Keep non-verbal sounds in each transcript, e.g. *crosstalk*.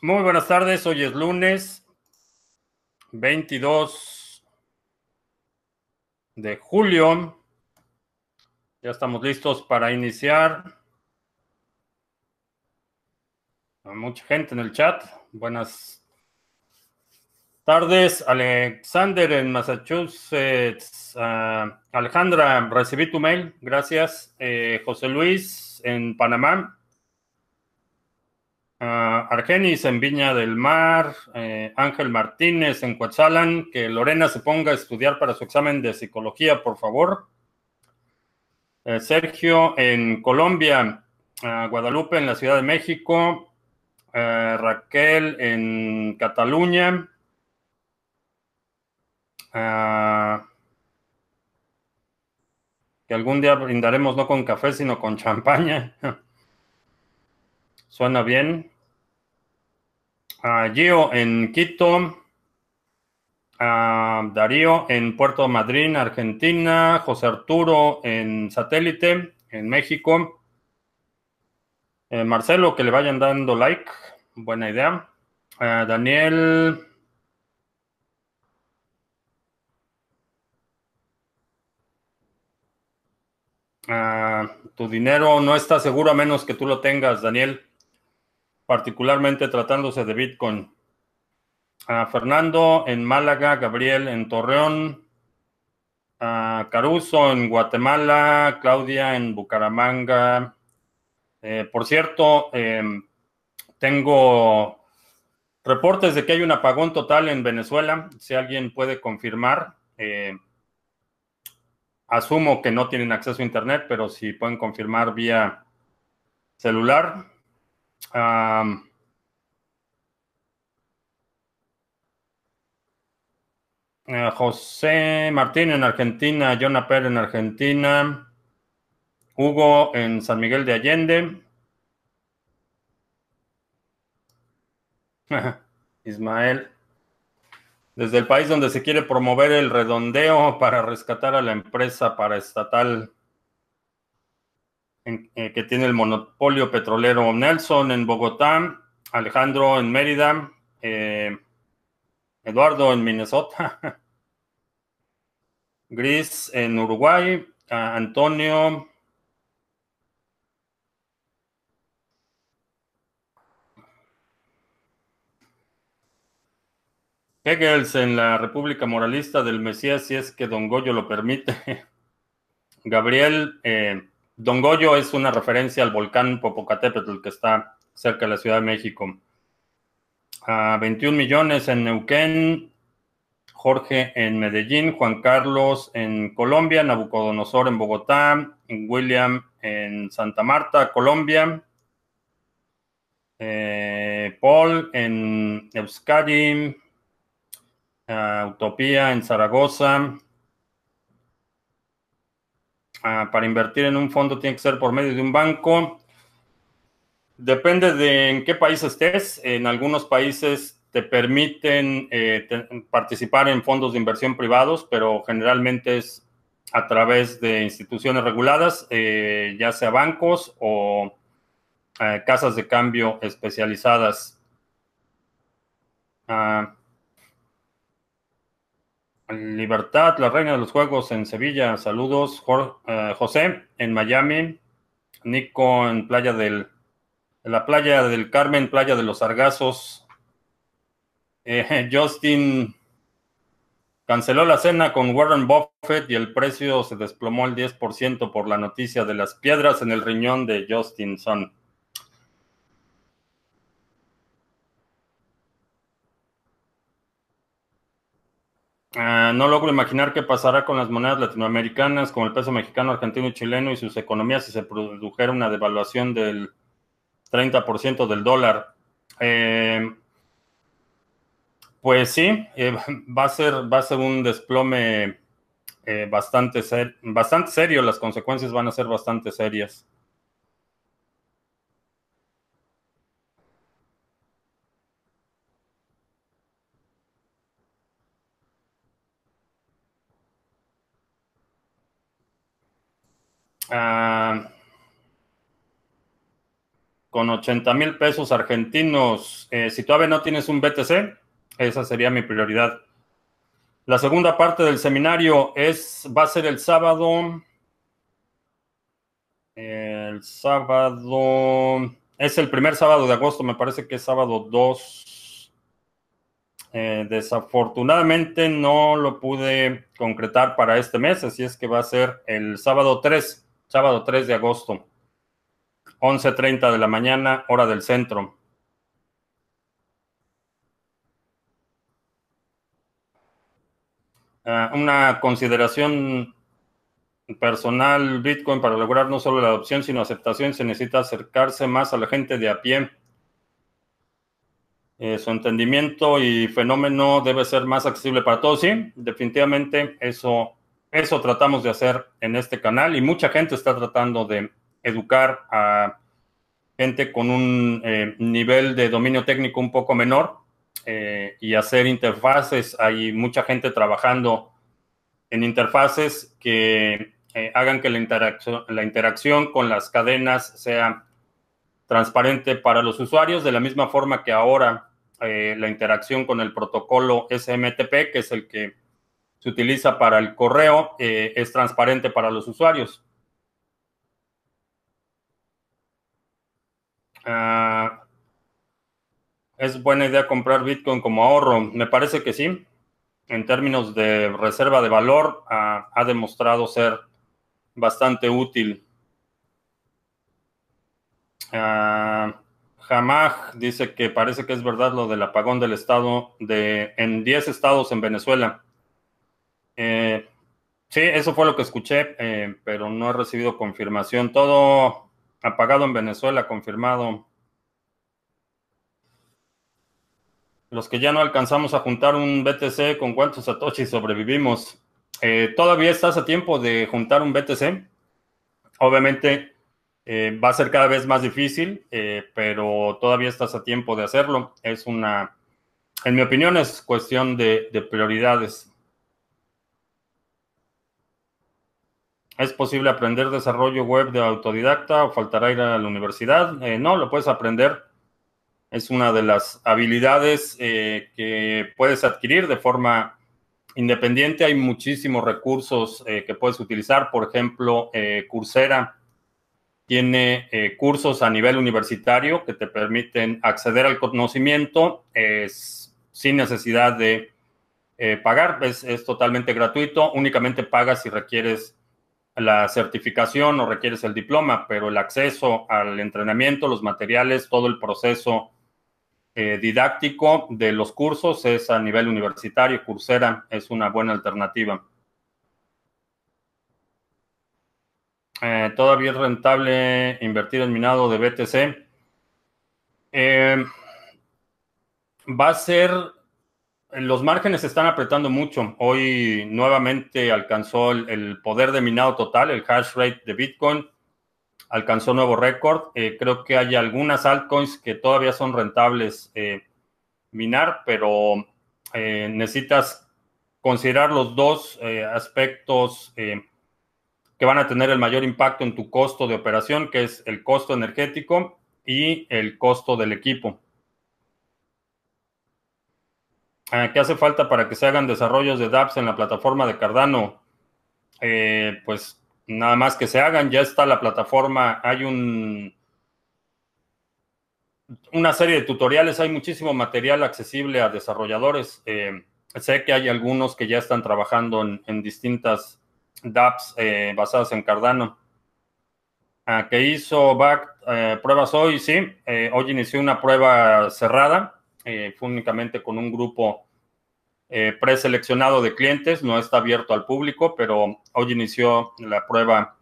Muy buenas tardes, hoy es lunes 22 de julio. Ya estamos listos para iniciar. Hay mucha gente en el chat. Buenas tardes, Alexander en Massachusetts. Ah, Alejandra, recibí tu mail. Gracias. Eh, José Luis en Panamá. Argenis en Viña del Mar, eh, Ángel Martínez en Coatzalan, que Lorena se ponga a estudiar para su examen de psicología, por favor. Eh, Sergio en Colombia, Guadalupe en la Ciudad de México, uh, Raquel en Cataluña. que algún día brindaremos no con café, sino con champaña. *laughs* Suena bien. Uh, Gio en Quito. Uh, Darío en Puerto Madryn, Argentina. José Arturo en Satélite, en México. Eh, Marcelo, que le vayan dando like. Buena idea. Uh, Daniel. tu dinero no está seguro a menos que tú lo tengas, Daniel particularmente tratándose de Bitcoin. A Fernando en Málaga, Gabriel en Torreón, a Caruso en Guatemala, Claudia en Bucaramanga. Eh, por cierto, eh, tengo reportes de que hay un apagón total en Venezuela. Si alguien puede confirmar, eh, asumo que no tienen acceso a Internet, pero si pueden confirmar vía celular, Um, uh, José Martín en Argentina, Jonah Per en Argentina, Hugo en San Miguel de Allende, *laughs* Ismael, desde el país donde se quiere promover el redondeo para rescatar a la empresa paraestatal eh, que tiene el monopolio petrolero Nelson en Bogotá, Alejandro en Mérida, eh, Eduardo en Minnesota, *laughs* Gris en Uruguay, Antonio. Hegels en la República Moralista del Mesías, si es que Don Goyo lo permite. *laughs* Gabriel, eh, Don Goyo es una referencia al volcán Popocatépetl que está cerca de la Ciudad de México. 21 millones en Neuquén, Jorge en Medellín, Juan Carlos en Colombia, Nabucodonosor en Bogotá, William en Santa Marta, Colombia, eh, Paul en Euskadi, Utopía en Zaragoza, Para invertir en un fondo tiene que ser por medio de un banco. Depende de en qué país estés. En algunos países te permiten eh, participar en fondos de inversión privados, pero generalmente es a través de instituciones reguladas, eh, ya sea bancos o eh, casas de cambio especializadas. Ah, Libertad, la reina de los juegos en Sevilla. Saludos. Eh, José en Miami. Nico en Playa del. La playa del Carmen, Playa de los Sargazos. Eh, *laughs* Justin canceló la cena con Warren Buffett y el precio se desplomó al 10% por la noticia de las piedras en el riñón de Justin Son. Ah, no logro imaginar qué pasará con las monedas latinoamericanas, como el peso mexicano, argentino y chileno y sus economías si se produjera una devaluación del 30% del dólar. Eh, pues sí, eh, *laughs* va, a ser, va a ser un desplome eh, bastante, bastante serio, las consecuencias van a ser bastante serias. Con 80 mil pesos argentinos. Eh, si todavía no tienes un BTC, esa sería mi prioridad. La segunda parte del seminario es, va a ser el sábado. El sábado. Es el primer sábado de agosto, me parece que es sábado 2. Eh, desafortunadamente no lo pude concretar para este mes, así es que va a ser el sábado 3, sábado 3 de agosto. 11.30 de la mañana, hora del centro. Ah, una consideración personal, Bitcoin, para lograr no solo la adopción, sino aceptación, se necesita acercarse más a la gente de a pie. Eh, su entendimiento y fenómeno debe ser más accesible para todos. Sí, definitivamente eso, eso tratamos de hacer en este canal y mucha gente está tratando de educar a gente con un eh, nivel de dominio técnico un poco menor eh, y hacer interfaces. Hay mucha gente trabajando en interfaces que eh, hagan que la la interacción con las cadenas sea transparente para los usuarios, de la misma forma que ahora la interacción con el protocolo SMTP, que es el que se utiliza para el correo, es transparente para los usuarios. Ah, ¿Es buena idea comprar Bitcoin como ahorro? Me parece que sí. En términos de reserva de valor, ah, ha demostrado ser bastante útil. Uh, dice que parece que es verdad lo del apagón del estado de en 10 estados en Venezuela. Eh, sí, eso fue lo que escuché, eh, pero no he recibido confirmación. Todo Apagado en Venezuela, confirmado. Los que ya no alcanzamos a juntar un BTC, ¿con cuántos Satoshi sobrevivimos? Eh, todavía estás a tiempo de juntar un BTC. Obviamente va a ser cada vez más difícil, pero todavía estás a tiempo de hacerlo. Es una, en mi opinión, es cuestión de prioridades. ¿Es posible aprender desarrollo web de autodidacta o faltará ir a la universidad? Eh, no, lo puedes aprender. Es una de las habilidades eh, que puedes adquirir de forma independiente. Hay muchísimos recursos eh, que puedes utilizar. Por ejemplo, Coursera tiene cursos a nivel universitario que te permiten acceder al conocimiento sin necesidad de pagar. Es, es totalmente gratuito. Únicamente pagas si requieres la certificación o requieres el diploma, pero el acceso al entrenamiento, los materiales, todo el proceso eh, didáctico de los cursos es a nivel universitario. Coursera es una buena alternativa. Eh, todavía es rentable invertir en minado de BTC. Eh, va a ser los márgenes se están apretando mucho. Hoy nuevamente alcanzó el, poder de minado total, el hash rate de Bitcoin alcanzó nuevo récord. Eh, creo que hay algunas altcoins que todavía son rentables eh, minar, pero eh, necesitas considerar los dos aspectos que van a tener el mayor impacto en tu costo de operación, que es el costo energético y el costo del equipo. Ah, ¿Qué hace falta para que se hagan desarrollos de dApps en la plataforma de Cardano? Eh, pues nada más que se hagan, ya está la plataforma, hay un una serie de tutoriales, hay muchísimo material accesible a desarrolladores. Eh, sé que hay algunos que ya están trabajando en, distintas dApps eh, basadas en Cardano. Ah, ¿Qué hizo Back pruebas hoy? Sí, hoy inició una prueba cerrada eh, fue únicamente con un grupo eh, preseleccionado de clientes, no está abierto al público, pero hoy inició la prueba,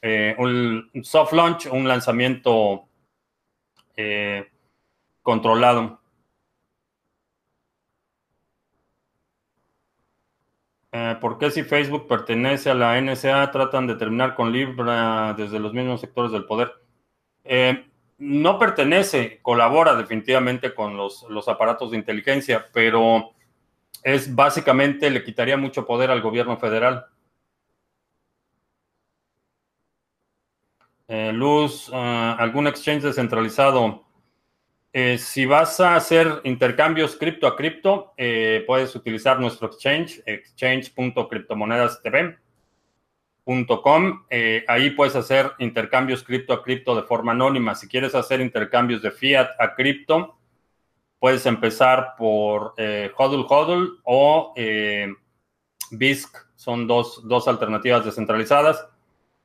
eh, un soft launch, un lanzamiento controlado. ¿Por qué si Facebook pertenece a la NSA tratan de terminar con Libra desde los mismos sectores del poder? No pertenece, colabora definitivamente con los, aparatos de inteligencia, pero es básicamente le quitaría mucho poder al gobierno federal. Luz, ah, ¿algún exchange descentralizado? si vas a hacer intercambios cripto a cripto, puedes utilizar nuestro exchange, exchange.criptomonedastv Eh, ahí puedes hacer intercambios cripto a cripto de forma anónima. Si quieres hacer intercambios de fiat a cripto, puedes empezar por eh, HODL HODL o eh, BISC. Son dos, dos, alternativas descentralizadas.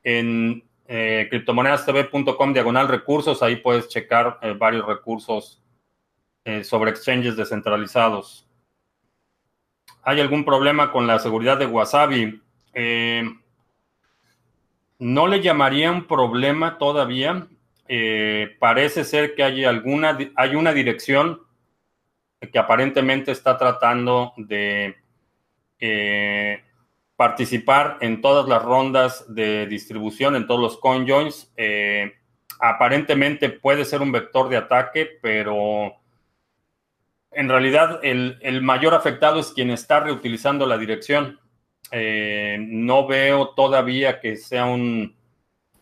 En eh, criptomonedastv.com diagonal recursos, ahí puedes checar eh, varios recursos sobre exchanges descentralizados. ¿Hay algún problema con la seguridad de Wasabi? No le llamaría un problema todavía. Eh, parece ser que hay alguna, hay una dirección que aparentemente está tratando de eh, participar en todas las rondas de distribución, en todos los conjoins. Eh, aparentemente puede ser un vector de ataque, pero en realidad el, el mayor afectado es quien está reutilizando la dirección. Eh, no veo todavía que sea un,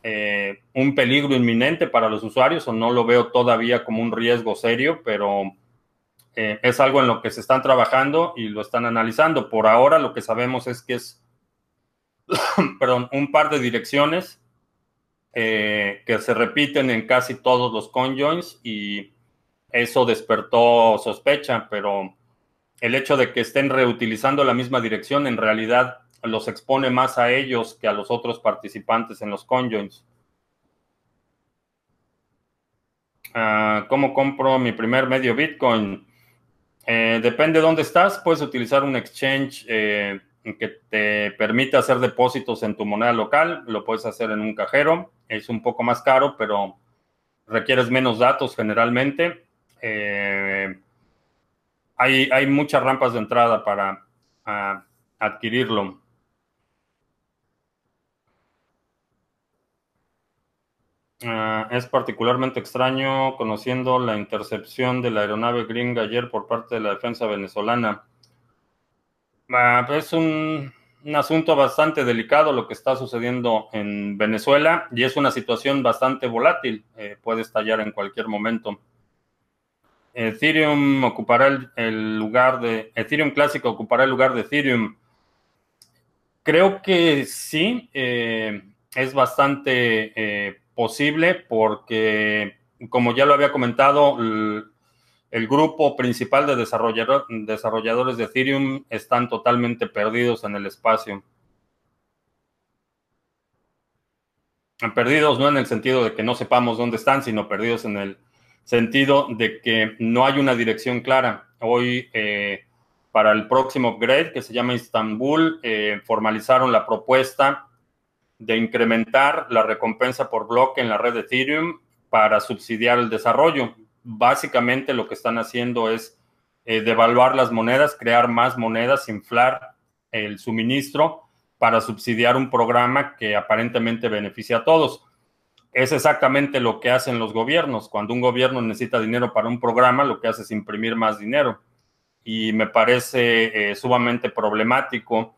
eh, un peligro inminente para los usuarios o no lo veo todavía como un riesgo serio, pero eh, es algo en lo que se están trabajando y lo están analizando. Por ahora lo que sabemos es que es, *coughs* perdón, un par de direcciones que se repiten en casi todos los conjoins y eso despertó sospecha, pero el hecho de que estén reutilizando la misma dirección en realidad los expone más a ellos que a los otros participantes en los conjoins. Ah, ¿Cómo compro mi primer medio Bitcoin? Eh, depende de dónde estás. Puedes utilizar un exchange eh, que te permita hacer depósitos en tu moneda local. Lo puedes hacer en un cajero. Es un poco más caro, pero requieres menos datos generalmente. Eh, hay, muchas rampas de entrada para ah, adquirirlo. Ah, es particularmente extraño conociendo la intercepción de la aeronave gringa ayer por parte de la defensa venezolana. Ah, es un, asunto bastante delicado lo que está sucediendo en Venezuela y es una situación bastante volátil. Eh, puede estallar en cualquier momento. Ethereum ocupará el, lugar de, Ethereum clásico ocupará el lugar de Ethereum. Creo que sí, eh, es bastante eh, posible porque, como ya lo había comentado, el, grupo principal de desarrolladores de Ethereum están totalmente perdidos en el espacio. Perdidos no en el sentido de que no sepamos dónde están, sino perdidos en el sentido de que no hay una dirección clara. Hoy, eh, para el próximo upgrade, que se llama Istanbul, eh, formalizaron la propuesta de incrementar la recompensa por bloque en la red de Ethereum para subsidiar el desarrollo. Básicamente lo que están haciendo es eh, devaluar las monedas, crear más monedas, inflar el suministro para subsidiar un programa que aparentemente beneficia a todos es exactamente lo que hacen los gobiernos. Cuando un gobierno necesita dinero para un programa, lo que hace es imprimir más dinero. Y me parece eh, sumamente problemático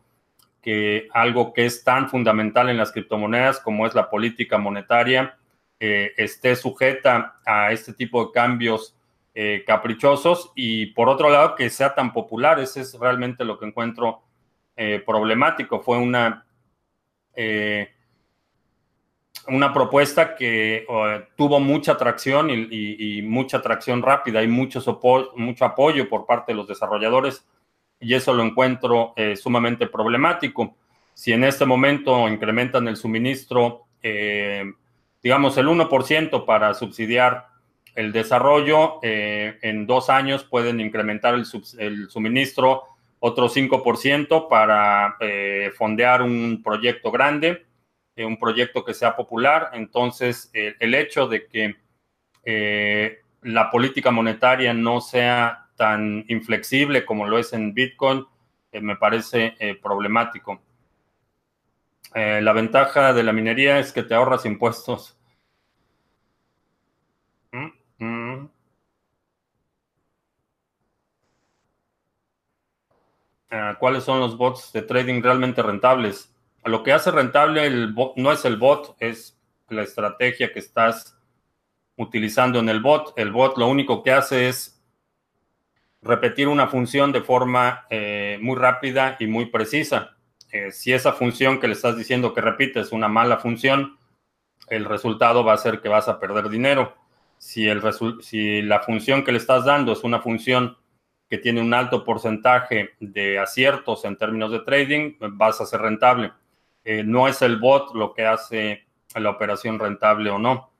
que algo que es tan fundamental en las criptomonedas como es la política monetaria eh, esté sujeta a este tipo de cambios eh, caprichosos y por otro lado que sea tan popular. Ese es realmente lo que encuentro problemático. Fue una una propuesta que tuvo mucha atracción y, mucha atracción rápida y mucho, mucho apoyo por parte de los desarrolladores y eso lo encuentro eh, sumamente problemático. Si en este momento incrementan el suministro, eh, digamos, el 1% para subsidiar el desarrollo, eh, en dos años pueden incrementar el, el suministro otro 5% para fondear un proyecto grande eh, un proyecto que sea popular. Entonces, el hecho de que eh, la política monetaria no sea tan inflexible como lo es en Bitcoin, eh, me parece problemático. la ventaja de la minería es que te ahorras impuestos. Mm, mm. Ah, ¿Cuáles son los bots de trading realmente rentables? Lo que hace rentable el no es el bot, es la estrategia que estás utilizando en el bot. El bot lo único que hace es repetir una función de forma eh, muy rápida y muy precisa. Eh, si esa función que le estás diciendo que repite es una mala función, el resultado va a ser que vas a perder dinero. Si, el si la función que le estás dando es una función que tiene un alto porcentaje de aciertos en términos de trading, vas a ser rentable. Eh, no es el bot lo que hace la operación rentable o no.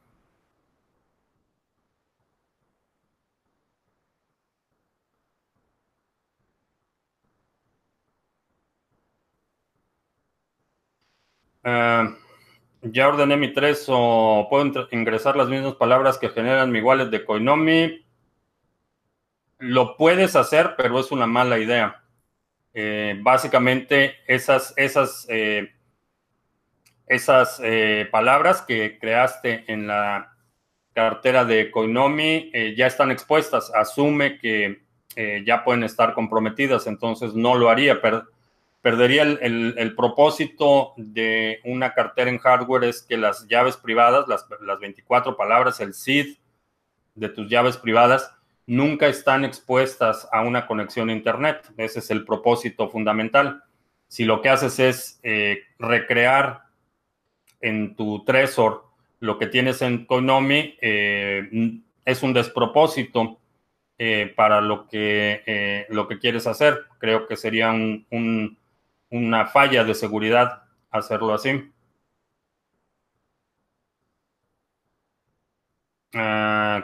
Uh, ya ordené mi 3 o puedo ingresar las mismas palabras que generan mi wallet de Coinomi. Lo puedes hacer, pero es una mala idea. Eh, básicamente, esas, esas, eh, esas eh, palabras que creaste en la cartera de Coinomi ya están expuestas. Asume que ya pueden estar comprometidas, entonces no lo haría, perdería el, propósito de una cartera en hardware es que las llaves privadas, las, las 24 palabras, el seed de tus llaves privadas, nunca están expuestas a una conexión a Internet. Ese es el propósito fundamental. Si lo que haces es eh, recrear en tu Trezor lo que tienes en Coinomi, eh, es un despropósito eh, para lo que, lo que quieres hacer. Creo que sería un una falla de seguridad hacerlo así. Uh,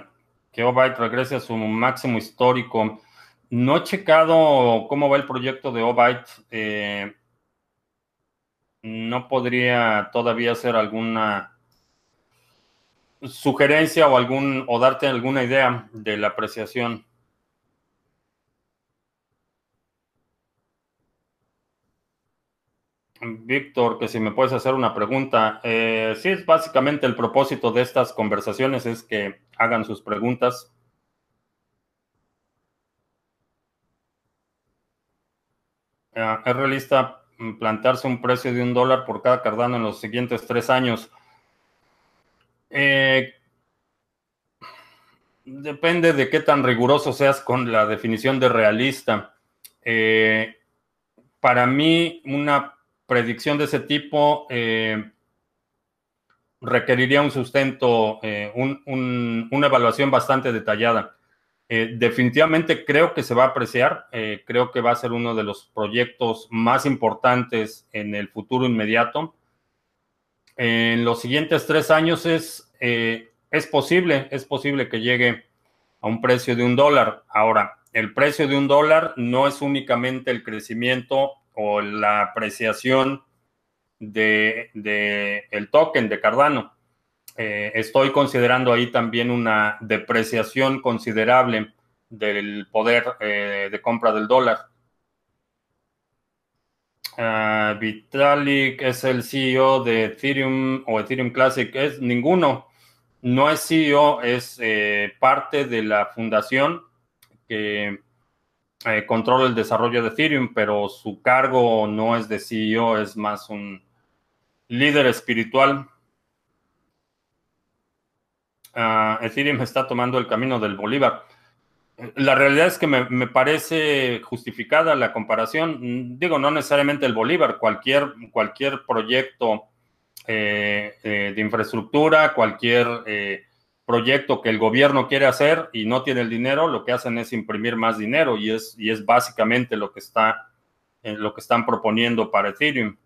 que Obyte regrese a su máximo histórico. No he checado cómo va el proyecto de Obyte. Eh, no podría todavía hacer alguna sugerencia o algún o darte alguna idea de la apreciación. Víctor, que si me puedes hacer una pregunta. Eh, sí, es básicamente el propósito de estas conversaciones es que hagan sus preguntas. Eh, ¿Es realista plantearse un precio de un dólar por cada Cardano en los siguientes tres años? Eh, depende de qué tan riguroso seas con la definición de realista. para mí, una predicción de ese tipo eh, requeriría un sustento, eh, una evaluación bastante detallada. Eh, definitivamente creo que se va a apreciar, creo que va a ser uno de los proyectos más importantes en el futuro inmediato. En los siguientes tres años es, es posible, es posible que llegue a un precio de un dólar. Ahora, el precio de un dólar no es únicamente el crecimiento o la apreciación de, el token de Cardano. Eh, estoy considerando ahí también una depreciación considerable del poder eh, de compra del dólar. Ah, Vitalik es el CEO de Ethereum o Ethereum Classic. Es ninguno. No es CEO, es eh, parte de la fundación que controla el desarrollo de Ethereum, pero su cargo no es de CEO, es más un líder espiritual. Ah, Ethereum está tomando el camino del Bolívar. La realidad es que me, parece justificada la comparación. Digo, no necesariamente el Bolívar, cualquier, cualquier proyecto eh, eh, de infraestructura, cualquier proyecto que el gobierno quiere hacer y no tiene el dinero, lo que hacen es imprimir más dinero y es, y es básicamente lo que, está, eh, lo que están proponiendo para Ethereum.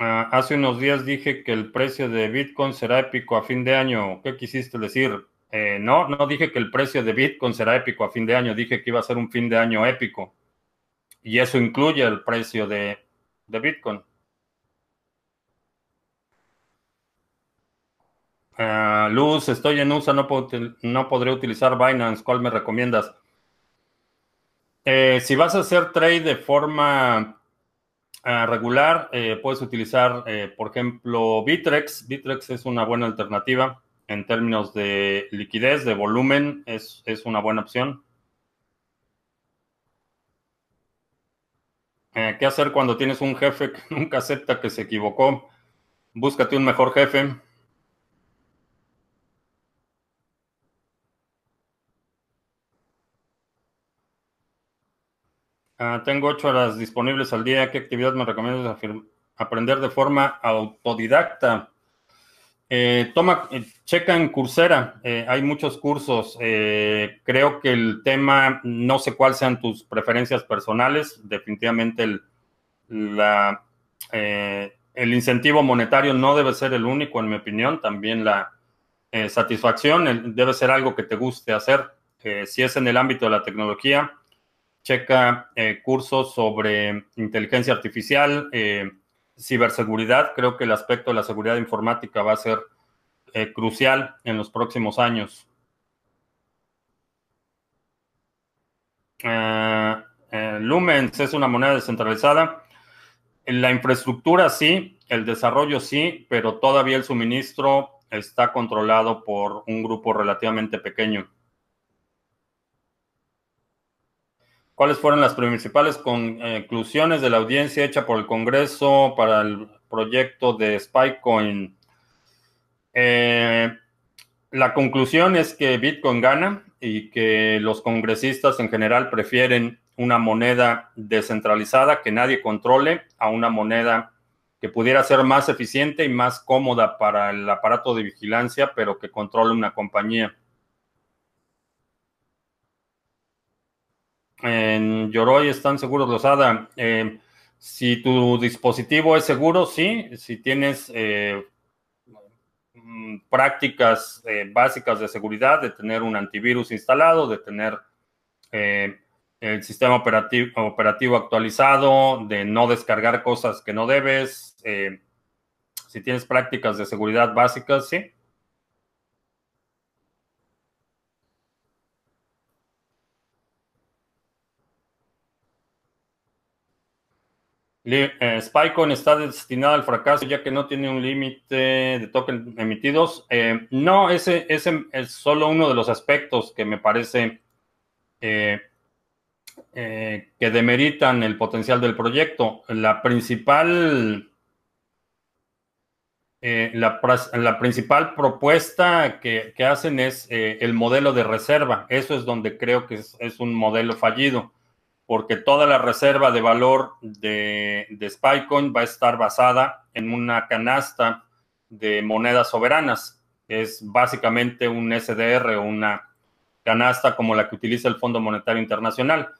Ah, hace unos días dije que el precio de Bitcoin será épico a fin de año. ¿Qué quisiste decir? Eh, no, no dije que el precio de Bitcoin será épico a fin de año. Dije que iba a ser un fin de año épico. Y eso incluye el precio de, Bitcoin. Ah, Luz, estoy en USA, no, no podré utilizar Binance. ¿Cuál me recomiendas? Eh, si vas a hacer trade de forma regular, eh, puedes utilizar, eh, por ejemplo, Bitrex. Bitrex es una buena alternativa en términos de liquidez, de volumen, es, es una buena opción. Eh, ¿Qué hacer cuando tienes un jefe que *laughs* nunca acepta que se equivocó? Búscate un mejor jefe. Ah, tengo ocho horas disponibles al día. ¿Qué actividad me recomiendas aprender de forma autodidacta? Eh, toma, eh, checa en Coursera, eh, hay muchos cursos. creo que el tema, no sé cuáles sean tus preferencias personales, definitivamente el, el incentivo monetario no debe ser el único, en mi opinión, también la satisfacción debe ser algo que te guste hacer. si es en el ámbito de la tecnología, checa cursos sobre inteligencia artificial ciberseguridad, creo que el aspecto de la seguridad informática va a ser eh, crucial en los próximos años. Eh, eh, Lumens es una moneda descentralizada. La infraestructura sí, el desarrollo sí, pero todavía el suministro está controlado por un grupo relativamente pequeño. ¿Cuáles fueron las principales conclusiones de la audiencia hecha por el Congreso para el proyecto de Spycoin? Eh, la conclusión es que Bitcoin gana y que los congresistas en general prefieren una moneda descentralizada que nadie controle a una moneda que pudiera ser más eficiente y más cómoda para el aparato de vigilancia, pero que controle una compañía. En Yoroi están seguros los ADA. Eh, si tu dispositivo es seguro, sí. Si tienes eh, mm, prácticas eh, básicas de seguridad, de tener un antivirus instalado, de tener el sistema operativo, actualizado, de no descargar cosas que no debes. si tienes prácticas de seguridad básicas, sí. Eh, Spycoin está destinado al fracaso ya que no tiene un límite de tokens emitidos. Eh, no, ese, es solo uno de los aspectos que me parece eh, que demeritan el potencial del proyecto. La principal, la, principal propuesta que, hacen es el modelo de reserva. Eso es donde creo que es un modelo fallido porque toda la reserva de valor de, Spycoin va a estar basada en una canasta de monedas soberanas. Es básicamente un SDR una canasta como la que utiliza el Fondo Monetario Internacional.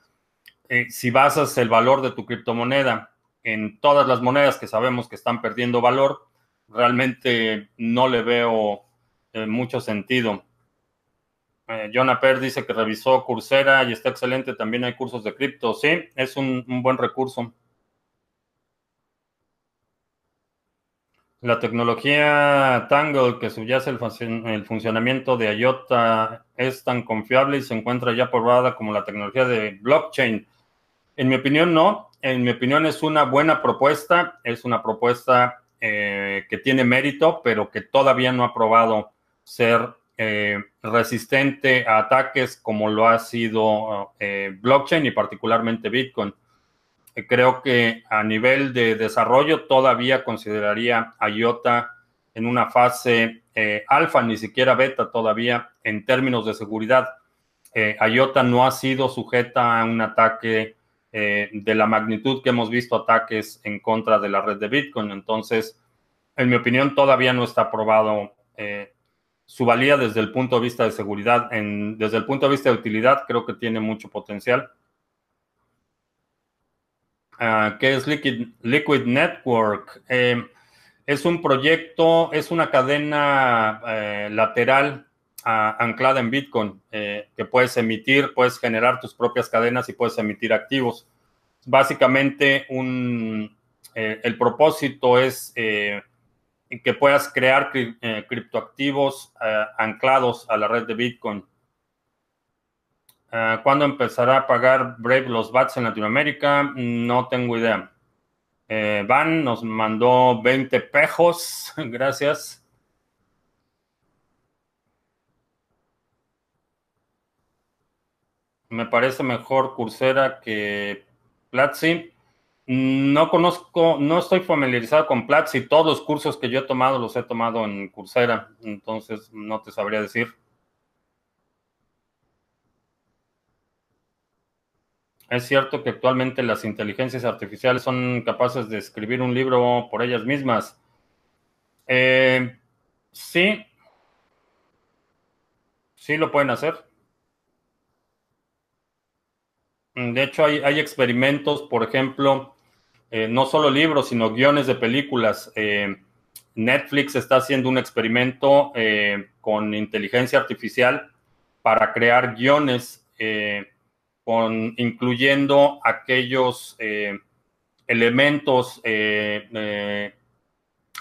Eh, si basas el valor de tu criptomoneda en todas las monedas que sabemos que están perdiendo valor, realmente no le veo eh, mucho sentido. Eh, John Aper dice que revisó Coursera y está excelente. También hay cursos de cripto. Sí, es un, buen recurso. La tecnología Tangle que subyace el, el, funcionamiento de IOTA es tan confiable y se encuentra ya probada como la tecnología de blockchain. En mi opinión, no. En mi opinión, es una buena propuesta. Es una propuesta eh, que tiene mérito, pero que todavía no ha probado ser eh, resistente a ataques como lo ha sido eh, blockchain y particularmente Bitcoin. Eh, creo que a nivel de desarrollo todavía consideraría a IOTA en una fase alfa, ni siquiera beta todavía en términos de seguridad. IOTA no ha sido sujeta a un ataque de la magnitud que hemos visto ataques en contra de la red de Bitcoin. Entonces, en mi opinión, todavía no está aprobado su valía desde el punto de vista de seguridad, en, desde el punto de vista de utilidad, creo que tiene mucho potencial. Ah, ¿Qué es Liquid, Network? Eh, es un proyecto, es una cadena eh, lateral ah, anclada en Bitcoin eh, que puedes emitir, puedes generar tus propias cadenas y puedes emitir activos. Básicamente, el propósito es que puedas crear eh, criptoactivos eh, anclados a la red de Bitcoin. Eh, ¿Cuándo empezará a pagar Brave los BATs en Latinoamérica? No tengo idea. Van nos mandó 20 pejos. *laughs* Gracias. Me parece mejor Coursera que Platzi. No conozco, no estoy familiarizado con Platzi. Todos los cursos que yo he tomado los he tomado en Coursera, entonces no te sabría decir. ¿Es cierto que actualmente las inteligencias artificiales son capaces de escribir un libro por ellas mismas? Eh, sí, sí lo pueden hacer. De hecho, hay, experimentos, por ejemplo, eh, no solo libros, sino guiones de películas. Eh, Netflix está haciendo un experimento con inteligencia artificial para crear guiones incluyendo aquellos eh, elementos eh, eh,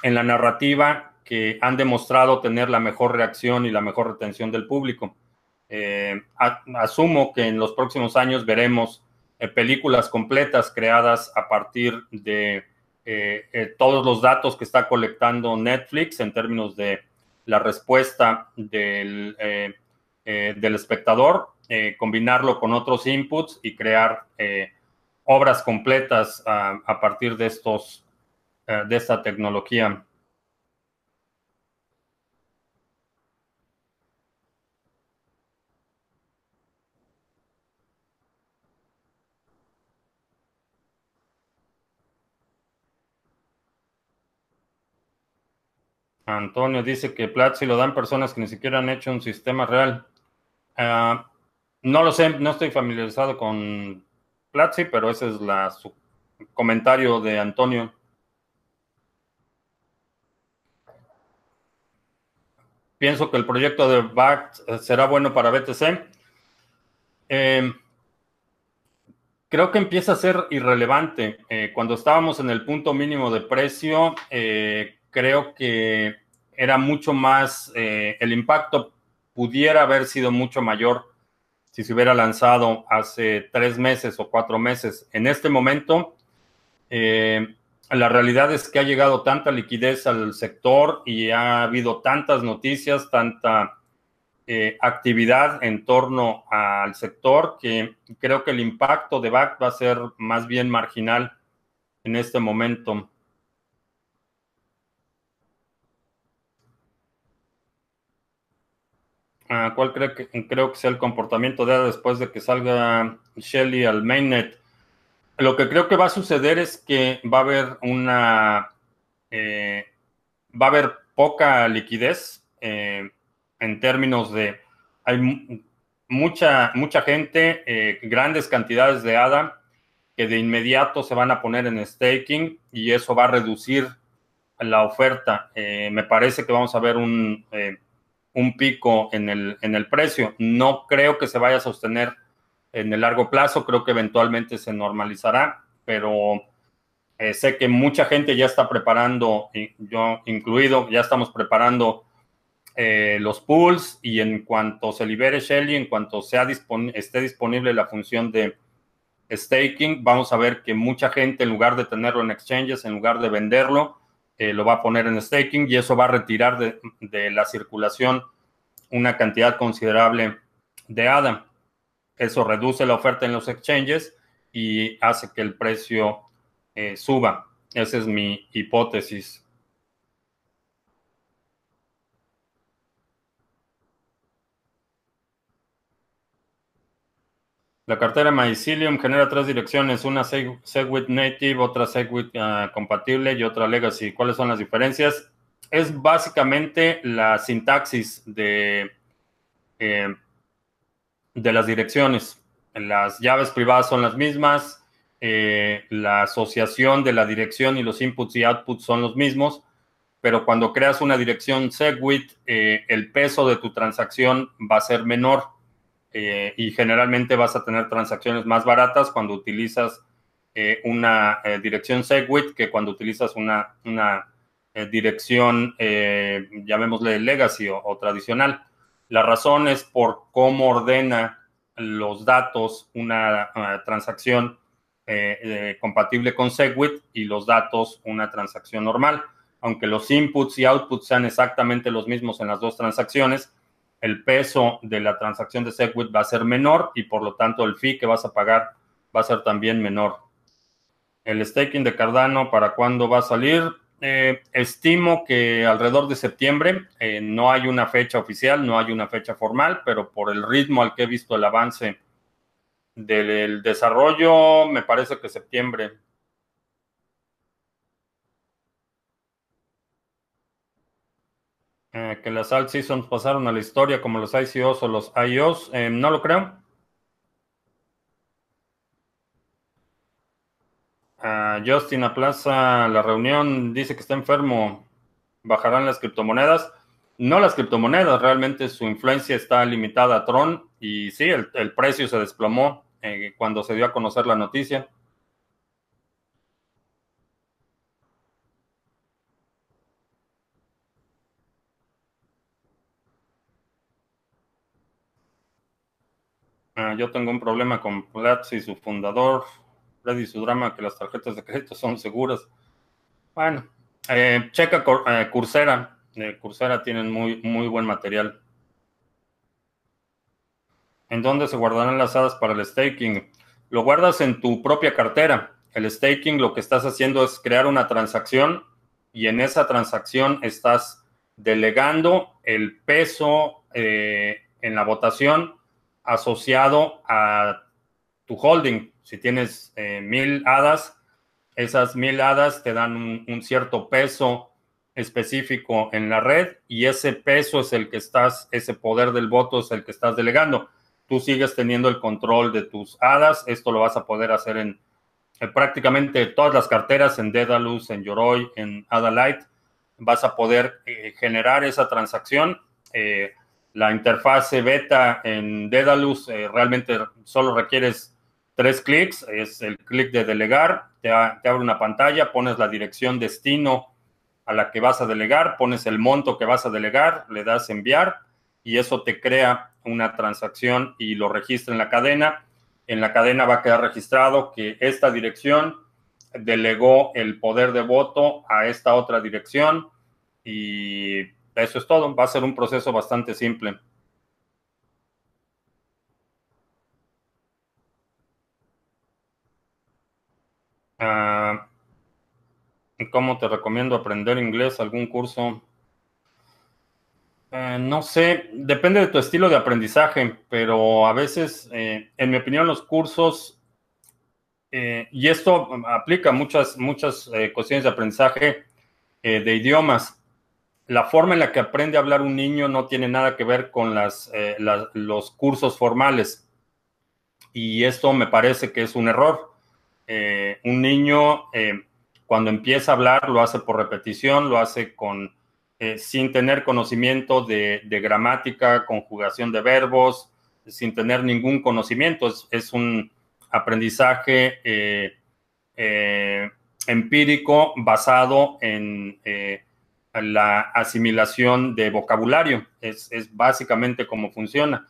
en la narrativa que han demostrado tener la mejor reacción y la mejor retención del público. asumo que en los próximos años veremos películas completas creadas a partir de todos los datos que está colectando Netflix en términos de la respuesta del, del espectador eh, combinarlo con otros inputs y crear eh, obras completas a partir de estos, eh, de esta tecnología. Antonio dice que Platzi lo dan personas que ni siquiera han hecho un sistema real. Ah, no lo sé, no estoy familiarizado con Platzi, pero ese es la, su comentario de Antonio. Pienso que el proyecto de BACT eh, será bueno para BTC. Eh, creo que empieza a ser irrelevante. Eh, cuando estábamos en el punto mínimo de precio, creo que era mucho más, el impacto pudiera haber sido mucho mayor si se hubiera lanzado hace tres meses o cuatro meses. En este momento, eh, la realidad es que ha llegado tanta liquidez al sector y ha habido tantas noticias, tanta eh, actividad en torno al sector que creo que el impacto de BAC va a ser más bien marginal en este momento. ¿Cuál creo que, creo que sea el comportamiento de ADA después de que salga Shelly al mainnet? Lo que creo que va a suceder es que va a haber una. Eh, va a haber poca liquidez eh, en términos de. Hay mucha, mucha gente, eh, grandes cantidades de ADA que de inmediato se van a poner en staking y eso va a reducir la oferta. me parece que vamos a ver un un pico en el, en el precio. No creo que se vaya a sostener en el largo plazo, creo que eventualmente se normalizará, pero eh, sé que mucha gente ya está preparando, yo incluido, ya estamos preparando eh, los pools y en cuanto se libere Shelly, en cuanto sea esté disponible la función de staking, vamos a ver que mucha gente en lugar de tenerlo en exchanges, en lugar de venderlo, eh, lo va a poner en staking y eso va a retirar de, la circulación una cantidad considerable de ADA. Eso reduce la oferta en los exchanges y hace que el precio eh, suba. Esa es mi hipótesis. La cartera Mycelium genera tres direcciones, una Segwit Native, otra Segwit ah, compatible y otra Legacy. ¿Cuáles son las diferencias? Es básicamente la sintaxis de, eh, de las direcciones. Las llaves privadas son las mismas, eh, la asociación de la dirección y los inputs y outputs son los mismos, pero cuando creas una dirección Segwit, eh, el peso de tu transacción va a ser menor eh, y generalmente vas a tener transacciones más baratas cuando utilizas eh, una eh, dirección Segwit que cuando utilizas una, dirección, llamémosle legacy o, tradicional. La razón es por cómo ordena los datos una, una transacción compatible con Segwit y los datos una transacción normal. Aunque los inputs y outputs sean exactamente los mismos en las dos transacciones, el peso de la transacción de Segwit va a ser menor y por lo tanto el fee que vas a pagar va a ser también menor. El staking de Cardano, ¿para cuándo va a salir? Eh, estimo que alrededor de septiembre eh, no hay una fecha oficial, no hay una fecha formal, pero por el ritmo al que he visto el avance del desarrollo, me parece que septiembre. Eh, que las alt seasons pasaron a la historia como los ICOs o los IOs, no lo creo. Justin aplaza la reunión, dice que está enfermo. ¿Bajarán las criptomonedas? No las criptomonedas, realmente su influencia está limitada a Tron y sí, el, precio se desplomó eh, cuando se dio a conocer la noticia. Ah, yo tengo un problema con Platzi, su fundador y su drama que las tarjetas de crédito son seguras. Bueno, eh, checa eh, Coursera. Eh, Coursera tienen muy, muy buen material. ¿En dónde se guardarán las hadas para el staking? Lo guardas en tu propia cartera. El staking lo que estás haciendo es crear una transacción y en esa transacción estás delegando el peso en la votación asociado a tu holding. Si tienes eh, mil hadas, esas mil hadas te dan un, cierto peso específico en la red y ese peso es el que estás, ese poder del voto es el que estás delegando. Tú sigues teniendo el control de tus hadas. Esto lo vas a poder hacer en, prácticamente todas las carteras, en Dedalus, en Yoroi, en Adalite. Vas a poder eh, generar esa transacción. Eh, la interfase beta en Dedalus realmente solo requieres tres clics, es el clic de delegar, te, abre una pantalla, pones la dirección destino a la que vas a delegar, pones el monto que vas a delegar, le das enviar y eso te crea una transacción y lo registra en la cadena. En la cadena va a quedar registrado que esta dirección delegó el poder de voto a esta otra dirección y eso es todo. Va a ser un proceso bastante simple. Ah, ¿Cómo te recomiendo aprender inglés? ¿Algún curso? Eh, no sé, depende de tu estilo de aprendizaje, pero a veces, eh, en mi opinión, los cursos, eh, y esto aplica muchas, muchas cuestiones de aprendizaje de idiomas. La forma en la que aprende a hablar un niño no tiene nada que ver con las, los cursos formales. Y esto me parece que es un error. Eh, un niño eh, cuando empieza a hablar lo hace por repetición, lo hace con eh, sin tener conocimiento de, gramática, conjugación de verbos, sin tener ningún conocimiento. Es, un aprendizaje empírico basado en la asimilación de vocabulario. Es, es básicamente cómo funciona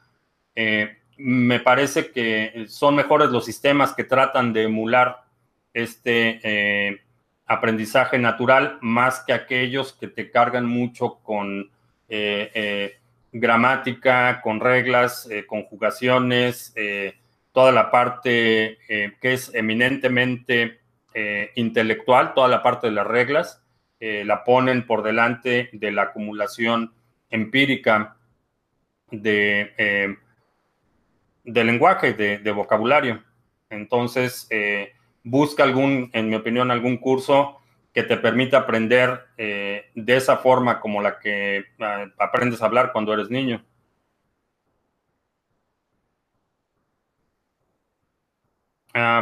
me parece que son mejores los sistemas que tratan de emular este eh, aprendizaje natural más que aquellos que te cargan mucho con eh, eh, gramática, con reglas, conjugaciones, toda la parte que es eminentemente intelectual, toda la parte de las reglas, la ponen por delante de la acumulación empírica de de lenguaje, de, vocabulario. Entonces, eh, busca algún, en mi opinión, algún curso que te permita aprender eh, de esa forma como la que aprendes a hablar cuando eres niño.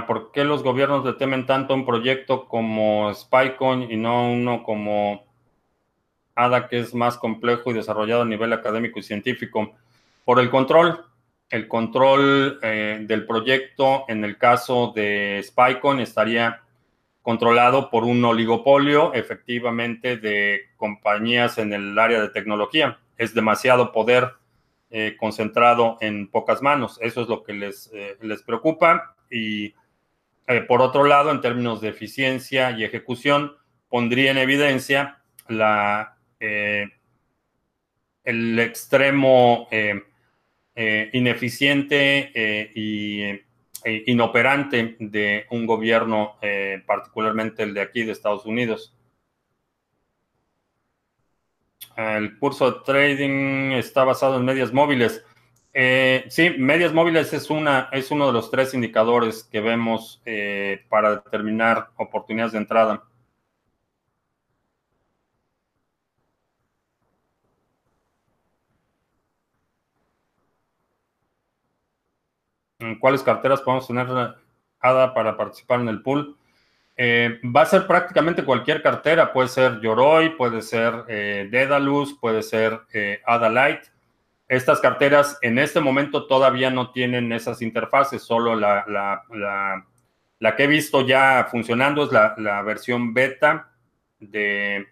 ¿Por qué los gobiernos le temen tanto un proyecto como SpyCoin y no uno como ADA, que es más complejo y desarrollado a nivel académico y científico? Por el control el control eh, del proyecto en el caso de SpyCon estaría controlado por un oligopolio efectivamente de compañías en el área de tecnología. Es demasiado poder eh, concentrado en pocas manos. Eso es lo que les, eh, les preocupa. Y por otro lado, en términos de eficiencia y ejecución, pondría en evidencia la, el extremo eh, ineficiente eh, y eh, inoperante de un gobierno, eh, particularmente el de aquí de Estados Unidos. El curso de trading está basado en medias móviles. Eh, sí, medias móviles es, una, es uno de los tres indicadores que vemos para determinar oportunidades de entrada. cuáles carteras podemos tener ADA para participar en el pool. Eh, va a ser prácticamente cualquier cartera, puede ser Yoroi, puede ser eh, Dedalus, puede ser eh, ADA Light. Estas carteras en este momento todavía no tienen esas interfaces, solo la, la, que he visto ya funcionando es la, versión beta de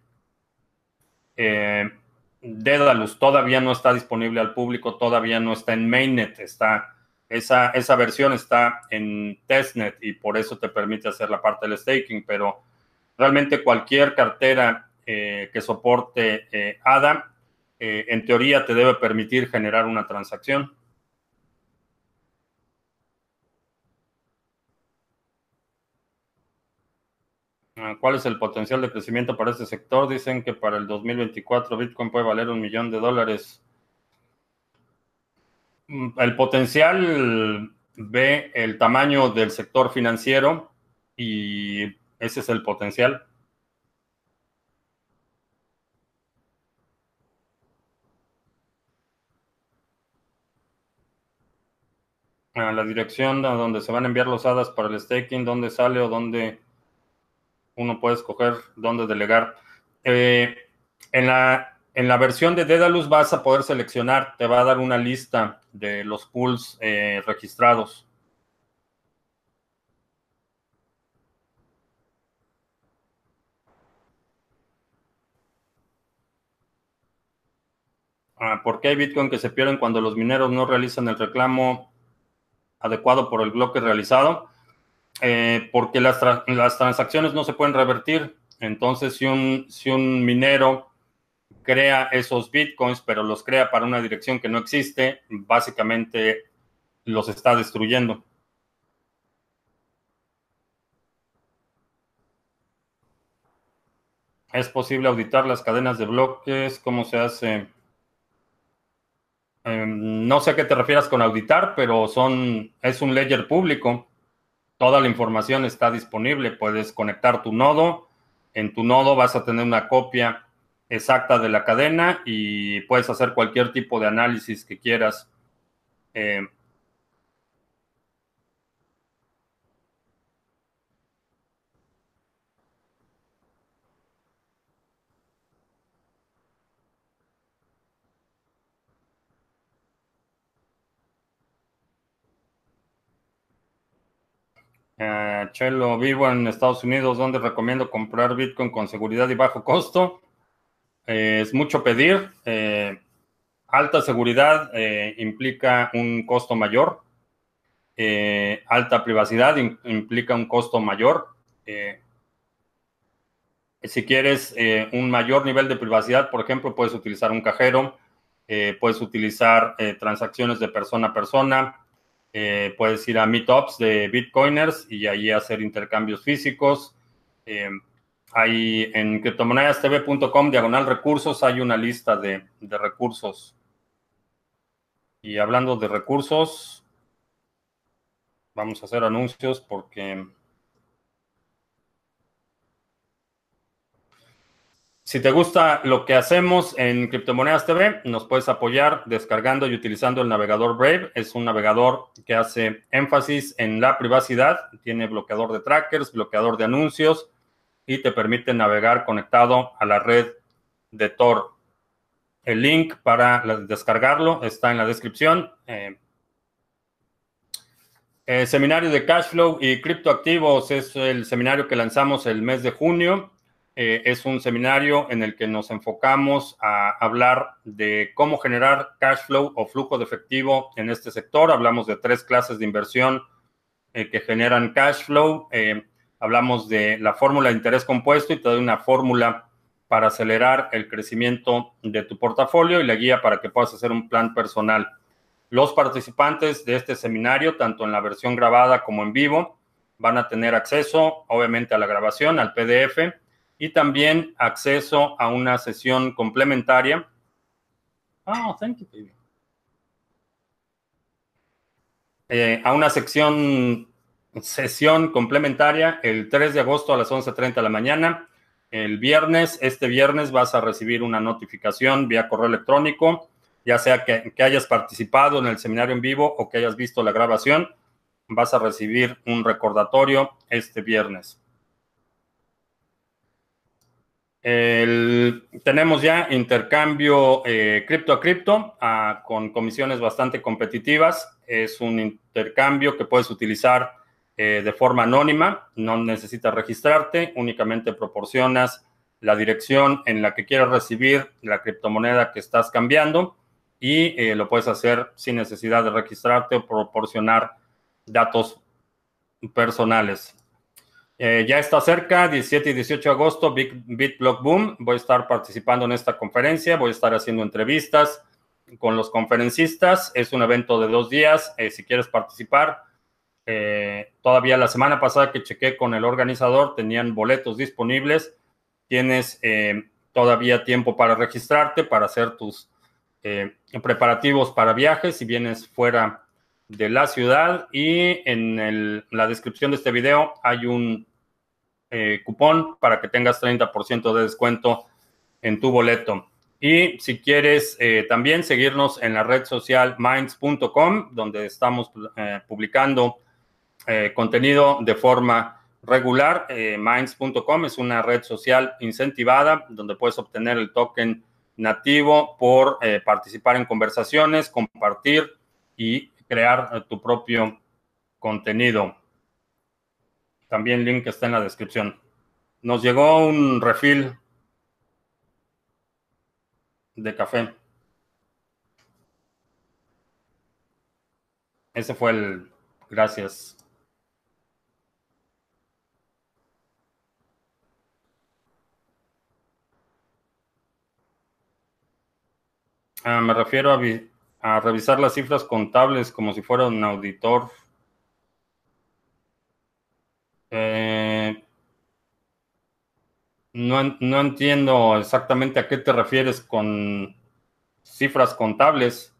Dedalus. Todavía no está disponible al público, todavía no está en mainnet, está esa, versión está en testnet y por eso te permite hacer la parte del staking, pero realmente cualquier cartera eh, que soporte eh, ADA, eh, en teoría te debe permitir generar una transacción. Ah, ¿Cuál es el potencial de crecimiento para este sector? Dicen que para el 2024 Bitcoin puede valer un millón de dólares. Mm, el potencial ve el tamaño del sector financiero y ese es el potencial. La dirección a donde se van a enviar los hadas para el staking, dónde sale o dónde uno puede escoger dónde delegar. Eh, en la en la versión de Dedalus vas a poder seleccionar, te va a dar una lista de los pools eh, registrados. Ah, ¿Por qué hay Bitcoin que se pierden cuando los mineros no realizan el reclamo adecuado por el bloque realizado? Eh, porque las, las, transacciones no se pueden revertir. Entonces, si un, si un minero crea esos bitcoins, pero los crea para una dirección que no existe, básicamente los está destruyendo. ¿Es posible auditar las cadenas de bloques? ¿Cómo se hace? Em, no sé a qué te refieras con auditar, pero son, es un ledger público. Toda la información está disponible. Puedes conectar tu nodo. En tu nodo vas a tener una copia exacta de la cadena y puedes hacer cualquier tipo de análisis que quieras. Eh, eh, Chelo, vivo en Estados Unidos, donde recomiendo comprar Bitcoin con seguridad y bajo costo. Eh, es mucho pedir. Eh, alta seguridad implica un costo mayor. alta privacidad implica un costo mayor. si quieres un mayor nivel de privacidad, por ejemplo, puedes utilizar un cajero, puedes utilizar transacciones de persona a persona, puedes ir a meetups de bitcoiners y ahí hacer intercambios físicos. Ahí en criptomonedastv.com, diagonal recursos, hay una lista de, de recursos. Y hablando de recursos, vamos a hacer anuncios porque Si te gusta lo que hacemos en Criptomonedas TV, nos puedes apoyar descargando y utilizando el navegador Brave. Es un navegador que hace énfasis en la privacidad. Tiene bloqueador de trackers, bloqueador de anuncios y te permite navegar conectado a la red de Tor. El link para descargarlo está en la descripción. Eh, el seminario de Cashflow y criptoactivos es el seminario que lanzamos el mes de junio. Eh, es un seminario en el que nos enfocamos a hablar de cómo generar cashflow o flujo de efectivo en este sector. Hablamos de tres clases de inversión eh, que generan cashflow hablamos de la fórmula de interés compuesto y te doy una fórmula para acelerar el crecimiento de tu portafolio y la guía para que puedas hacer un plan personal. Los participantes de este seminario, tanto en la versión grabada como en vivo, van a tener acceso, obviamente, a la grabación, al PDF y también acceso a una sesión complementaria. Oh, thank you, baby. Eh, a una sesión complementaria el 3 de agosto a las 11.30 de la mañana. El viernes, este viernes vas a recibir una notificación vía correo electrónico, ya sea que, que hayas participado en el seminario en vivo o que hayas visto la grabación, vas a recibir un recordatorio este viernes. Tenemos ya intercambio eh, cripto a cripto ah, con comisiones bastante competitivas. Es un intercambio que puedes utilizar eh, de forma anónima, no necesitas registrarte, únicamente proporcionas la dirección en la que quieres recibir la criptomoneda que estás cambiando y eh, lo puedes hacer sin necesidad de registrarte o proporcionar datos personales. Eh, ya está cerca, 17 y 18 de agosto, Big BitBlock Boom. Voy a estar participando en esta conferencia, voy a estar haciendo entrevistas con los conferencistas. Es un evento de dos días. Eh, si quieres participar, eh, todavía la semana pasada que chequé con el organizador, tenían boletos disponibles. Tienes todavía tiempo para registrarte, para hacer tus preparativos para viajes si vienes fuera de la ciudad y en la descripción de este video hay un eh, cupón para que tengas 30% de descuento en tu boleto. Y si quieres eh, también seguirnos en la red social minds.com, donde estamos eh, publicando contenido de forma regular. minds.com es una red social incentivada donde puedes obtener el token nativo por participar en conversaciones, compartir y crear eh, tu propio contenido. También link está en la descripción. Nos llegó un refill de café. Ese fue el... Gracias. Ah, me refiero a a revisar las cifras contables como si fuera un auditor. Eh, no, no, entiendo exactamente a qué te refieres con cifras contables.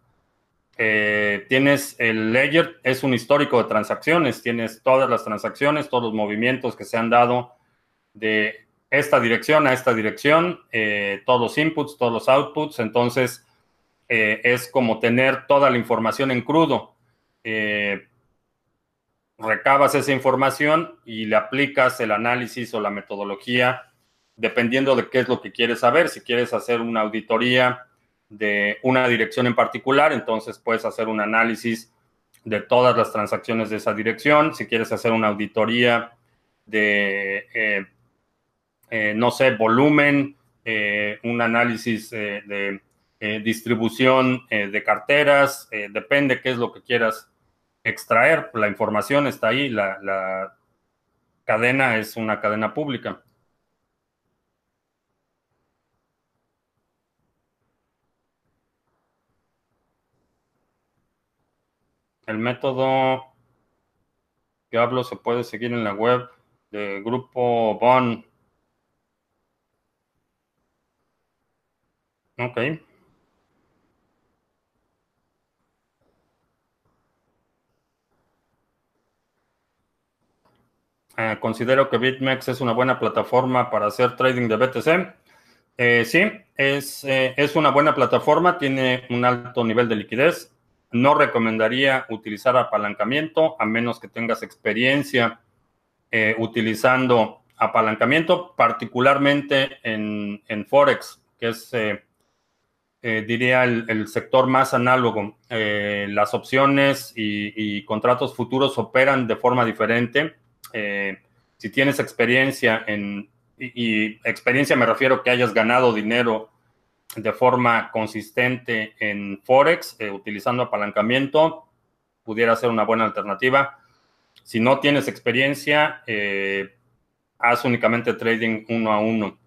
Eh, tienes el ledger, es un histórico de transacciones, tienes todas las transacciones, todos los movimientos que se han dado de esta dirección a esta dirección, eh, todos los inputs, todos los outputs, entonces eh, es como tener toda la información en crudo. Eh, recabas esa información y le aplicas el análisis o la metodología dependiendo de qué es lo que quieres saber. Si quieres hacer una auditoría de una dirección en particular, entonces puedes hacer un análisis de todas las transacciones de esa dirección. Si quieres hacer una auditoría de, eh, no sé, volumen, un análisis de eh, distribución eh, de carteras, eh, depende qué es lo que quieras extraer. La información está ahí, la, la cadena es una cadena pública. El método que hablo se puede seguir en la web de Grupo Bon. Ok. Eh, considero que BitMEX es una buena plataforma para hacer trading de BTC. Eh, sí, es, eh, es, una buena plataforma, tiene un alto nivel de liquidez. No recomendaría utilizar apalancamiento a menos que tengas experiencia utilizando apalancamiento, particularmente en, Forex, que es, diría, el, sector más análogo. las opciones y contratos futuros operan de forma diferente eh, si tienes experiencia en, y, experiencia me refiero que hayas ganado dinero de forma consistente en Forex, eh, utilizando apalancamiento, pudiera ser una buena alternativa. Si no tienes experiencia, eh, haz únicamente trading uno a uno.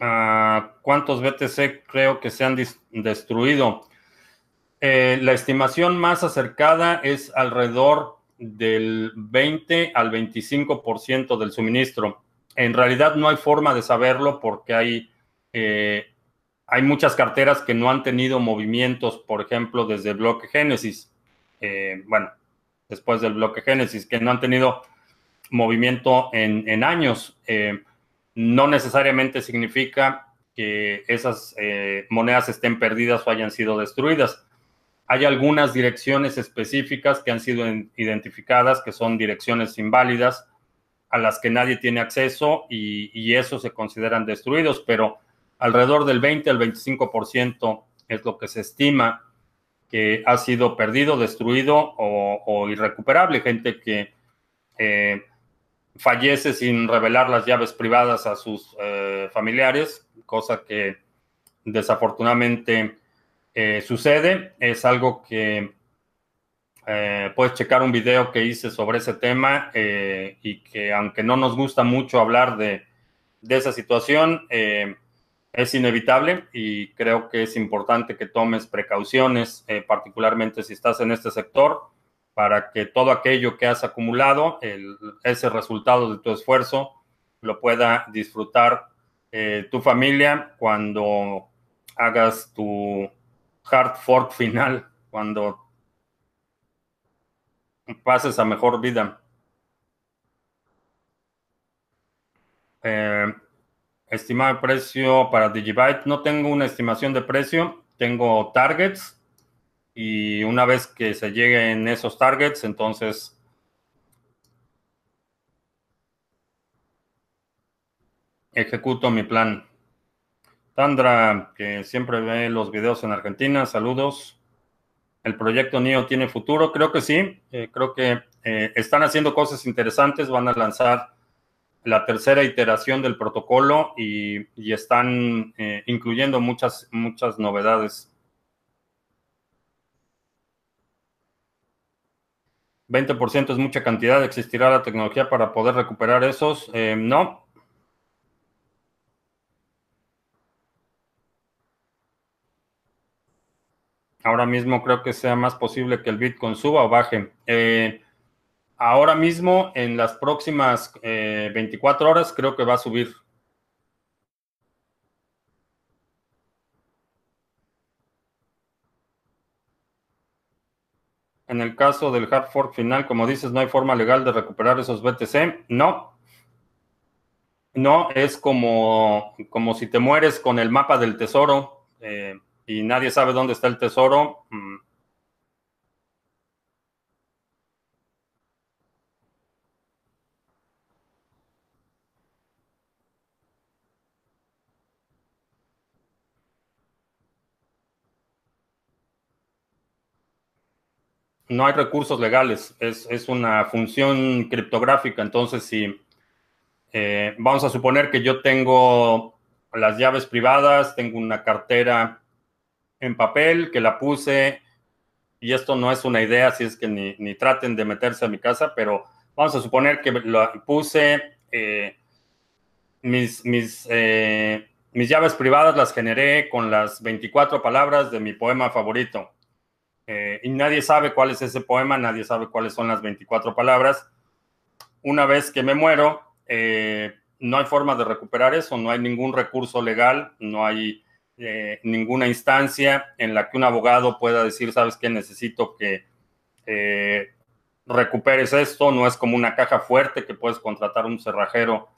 Ah, ¿Cuántos BTC creo que se han destruido? Eh, la estimación más acercada es alrededor del 20 al 25% del suministro. En realidad no hay forma de saberlo porque hay, eh, hay muchas carteras que no han tenido movimientos, por ejemplo, desde el bloque Génesis. Eh, bueno, después del bloque Génesis, que no han tenido movimiento en, años. no necesariamente significa que esas monedas estén perdidas o hayan sido destruidas hay algunas direcciones específicas que han sido identificadas, que son direcciones inválidas, a las que nadie tiene acceso y, y eso se consideran destruidos, pero alrededor del 20 al 25% es lo que se estima que ha sido perdido, destruido o, irrecuperable. Gente que eh, fallece sin revelar las llaves privadas a sus eh, familiares, cosa que desafortunadamente eh, sucede. Es algo que eh, puedes checar un video que hice sobre ese tema eh, y que aunque no nos gusta mucho hablar de, esa situación, es inevitable y creo que es importante que tomes precauciones, particularmente si estás en este sector, para que todo aquello que has acumulado, ese resultado de tu esfuerzo, lo pueda disfrutar tu familia cuando hagas tu hard fork final cuando pases a mejor vida. Eh, estimado precio para Digibyte. No tengo una estimación de precio, tengo targets y una vez que se lleguen esos targets, entonces ejecuto mi plan. Sandra, que siempre ve los videos en Argentina, saludos. ¿El proyecto NIO tiene futuro? Creo que sí. Eh, creo que eh, están haciendo cosas interesantes. Van a lanzar la tercera iteración del protocolo y, están eh, incluyendo muchas, muchas novedades. 20% es mucha cantidad. ¿Existirá la tecnología para poder recuperar esos? no, Ahora mismo creo que sea más posible que el Bitcoin suba o baje. Eh, ahora mismo, en las próximas 24 eh, horas, creo que va a subir. En el caso del hard fork final, como dices, no hay forma legal de recuperar esos BTC. No. No, es como, como si te mueres con el mapa del tesoro. Eh, y nadie sabe dónde está el tesoro, mm. No hay recursos legales, es, una función criptográfica. Entonces, si eh, vamos a suponer que yo tengo las llaves privadas, tengo una cartera en papel, que la puse, y esto no es una idea, si es que ni, traten de meterse a mi casa, pero vamos a suponer que la puse, eh, mis, mis, eh, mis llaves privadas las generé con las 24 palabras de mi poema favorito. Eh, y nadie sabe cuál es ese poema, nadie sabe cuáles son las 24 palabras. Una vez que me muero, no hay forma de recuperar eso, no hay ningún recurso legal, no hay eh, ninguna instancia en la que un abogado pueda decir, sabes que necesito que eh, recuperes esto, no es como una caja fuerte que puedes contratar un cerrajero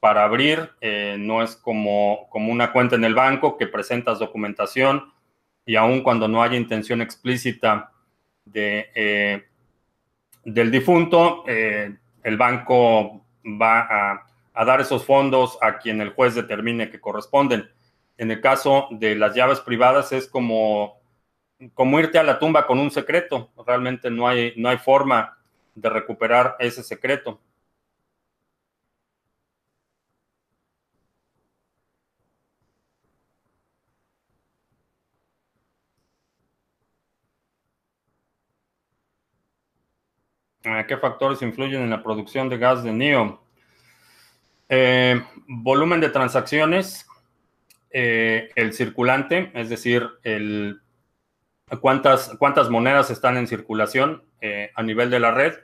para abrir, eh, no es como, como una cuenta en el banco que presentas documentación y aun cuando no haya intención explícita de, del difunto, el banco va a, a dar esos fondos a quien el juez determine que corresponden. En el caso de las llaves privadas es como, como irte a la tumba con un secreto. Realmente no hay, no hay forma de recuperar ese secreto. ¿Qué factores influyen en la producción de gas de NIO? Eh, volumen de transacciones, el circulante, es decir, el, cuántas, cuántas monedas están en circulación a nivel de la red,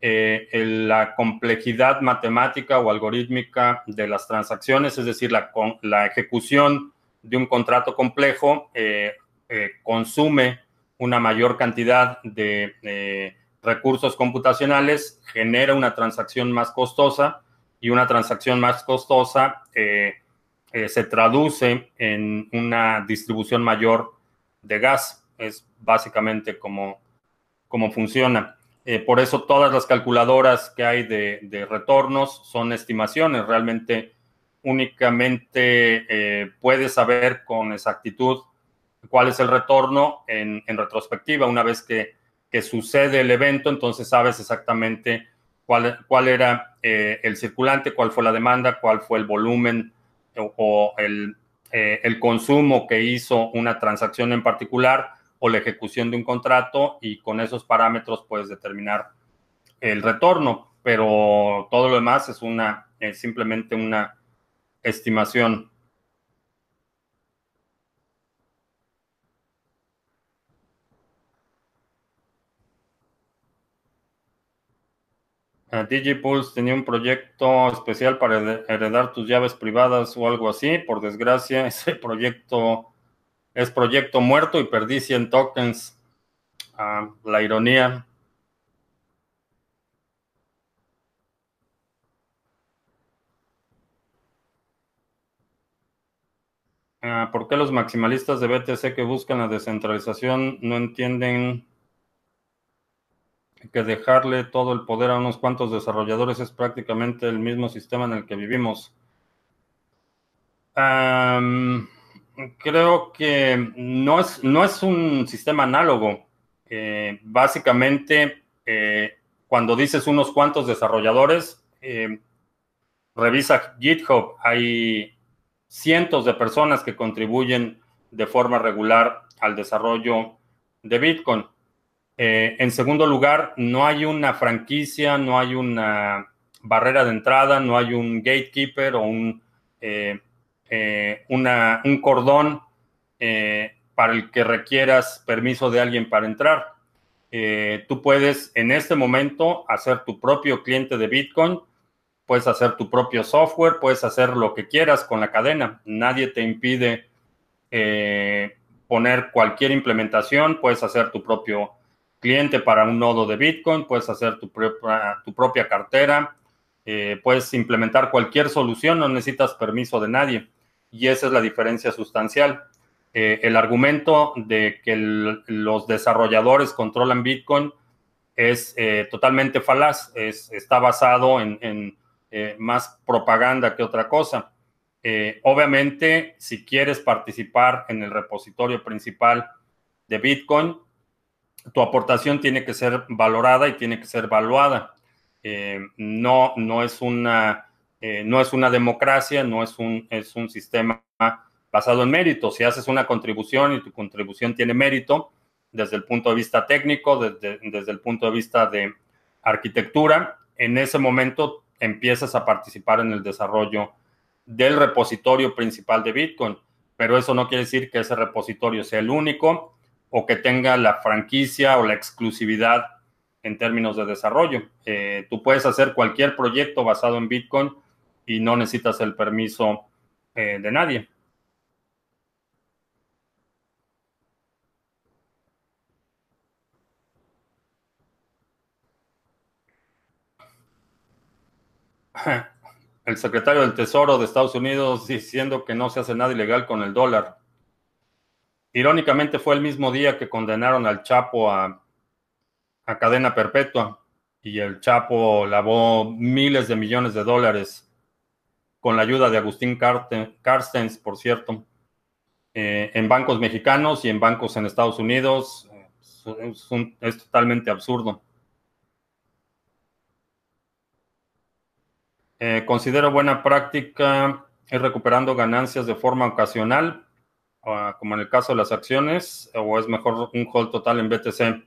la complejidad matemática o algorítmica de las transacciones, es decir, la, la ejecución de un contrato complejo consume una mayor cantidad de recursos computacionales, genera una transacción más costosa y una transacción más costosa eh, eh, se traduce en una distribución mayor de gas. Es básicamente como, como funciona. Eh, por eso todas las calculadoras que hay de, retornos son estimaciones. Realmente únicamente puedes saber con exactitud cuál es el retorno en, en retrospectiva una vez que que sucede el evento, entonces sabes exactamente cuál, cuál era eh, el circulante, cuál fue la demanda, cuál fue el volumen o, el, eh, el, consumo que hizo una transacción en particular o la ejecución de un contrato y con esos parámetros puedes determinar el retorno, pero todo lo demás es una es simplemente una estimación. DigiPulse tenía un proyecto especial para heredar tus llaves privadas o algo así. Por desgracia, *laughs* ese proyecto es proyecto muerto y perdí 100 tokens. Ah, la ironía. Ah, ¿Por qué los maximalistas de BTC que buscan la descentralización no entienden que dejarle todo el poder a unos cuantos desarrolladores es prácticamente el mismo sistema en el que vivimos. creo que no es, no es un sistema análogo. Básicamente, eh, cuando dices unos cuantos desarrolladores, eh, revisa GitHub. Hay cientos de personas que contribuyen de forma regular al desarrollo de Bitcoin. Eh, en segundo lugar, no hay una franquicia, no hay una barrera de entrada, no hay un gatekeeper o un, eh, eh, un cordón para el que requieras permiso de alguien para entrar. tú puedes en este momento hacer tu propio cliente de Bitcoin, puedes hacer tu propio software, puedes hacer lo que quieras con la cadena. Nadie te impide poner cualquier implementación, puedes hacer tu propio cliente para un nodo de Bitcoin, puedes hacer tu, propia, tu propia cartera, eh, puedes implementar cualquier solución, no necesitas permiso de nadie. Y esa es la diferencia sustancial. Eh, el argumento de que los desarrolladores controlan Bitcoin es eh, totalmente falaz, es, está basado en, en más propaganda que otra cosa. obviamente, si quieres participar en el repositorio principal de Bitcoin, tu aportación tiene que ser valorada y tiene que ser evaluada. Eh, no, no, es una, eh, no es una democracia, no es un, es un sistema basado en mérito. Si haces una contribución y tu contribución tiene mérito desde el punto de vista técnico, desde, desde el punto de vista de arquitectura, en ese momento empiezas a participar en el desarrollo del repositorio principal de Bitcoin. Pero eso no quiere decir que ese repositorio sea el único o que tenga la franquicia o la exclusividad en términos de desarrollo. Eh, tú puedes hacer cualquier proyecto basado en Bitcoin y no necesitas el permiso eh, de nadie. *laughs* El secretario del Tesoro de Estados Unidos diciendo que no se hace nada ilegal con el dólar. Irónicamente fue el mismo día que condenaron al Chapo a, cadena perpetua y el Chapo lavó miles de millones de dólares con la ayuda de Agustín Carstens, por cierto, eh, en bancos mexicanos y en bancos en Estados Unidos. Es, totalmente absurdo. Eh, considero buena práctica ir recuperando ganancias de forma ocasional como en el caso de las acciones, o es mejor un hold total en BTC?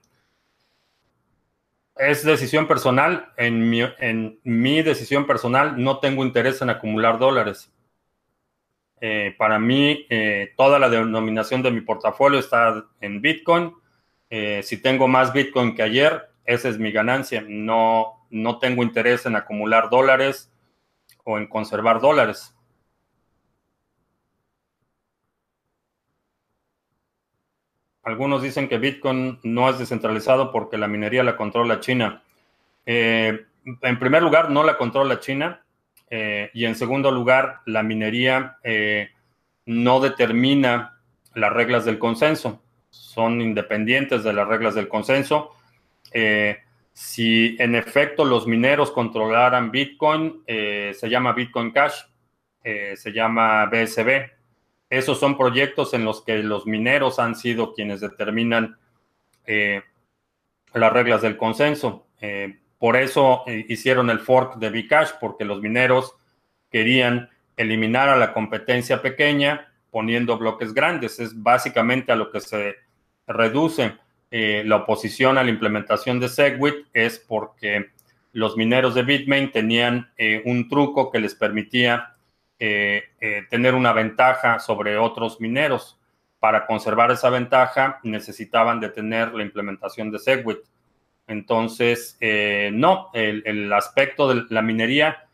Es decisión personal. En mi, en mi decisión personal no tengo interés en acumular dólares. Eh, para mí, eh, toda la denominación de mi portafolio está en Bitcoin. Eh, si tengo más Bitcoin que ayer, esa es mi ganancia. No, no tengo interés en acumular dólares o en conservar dólares. Algunos dicen que Bitcoin no es descentralizado porque la minería la controla China. en primer lugar, no la controla China. Eh, y en segundo lugar, la minería eh, no determina las reglas del consenso, son independientes de las reglas del consenso. Eh, si en efecto los mineros controlaran Bitcoin, se llama Bitcoin Cash, se llama BSB. Esos son proyectos en los que los mineros han sido quienes determinan las reglas del consenso. Por eso eh, hicieron el fork de Bcash, porque los mineros querían eliminar a la competencia pequeña poniendo bloques grandes. Es básicamente a lo que se reduce eh, la oposición a la implementación de Segwit, es porque los mineros de Bitmain tenían eh, un truco que les permitía tener una ventaja sobre otros mineros. Para conservar esa ventaja necesitaban de tener la implementación de Segwit. Entonces, eh, no, el, aspecto de la minería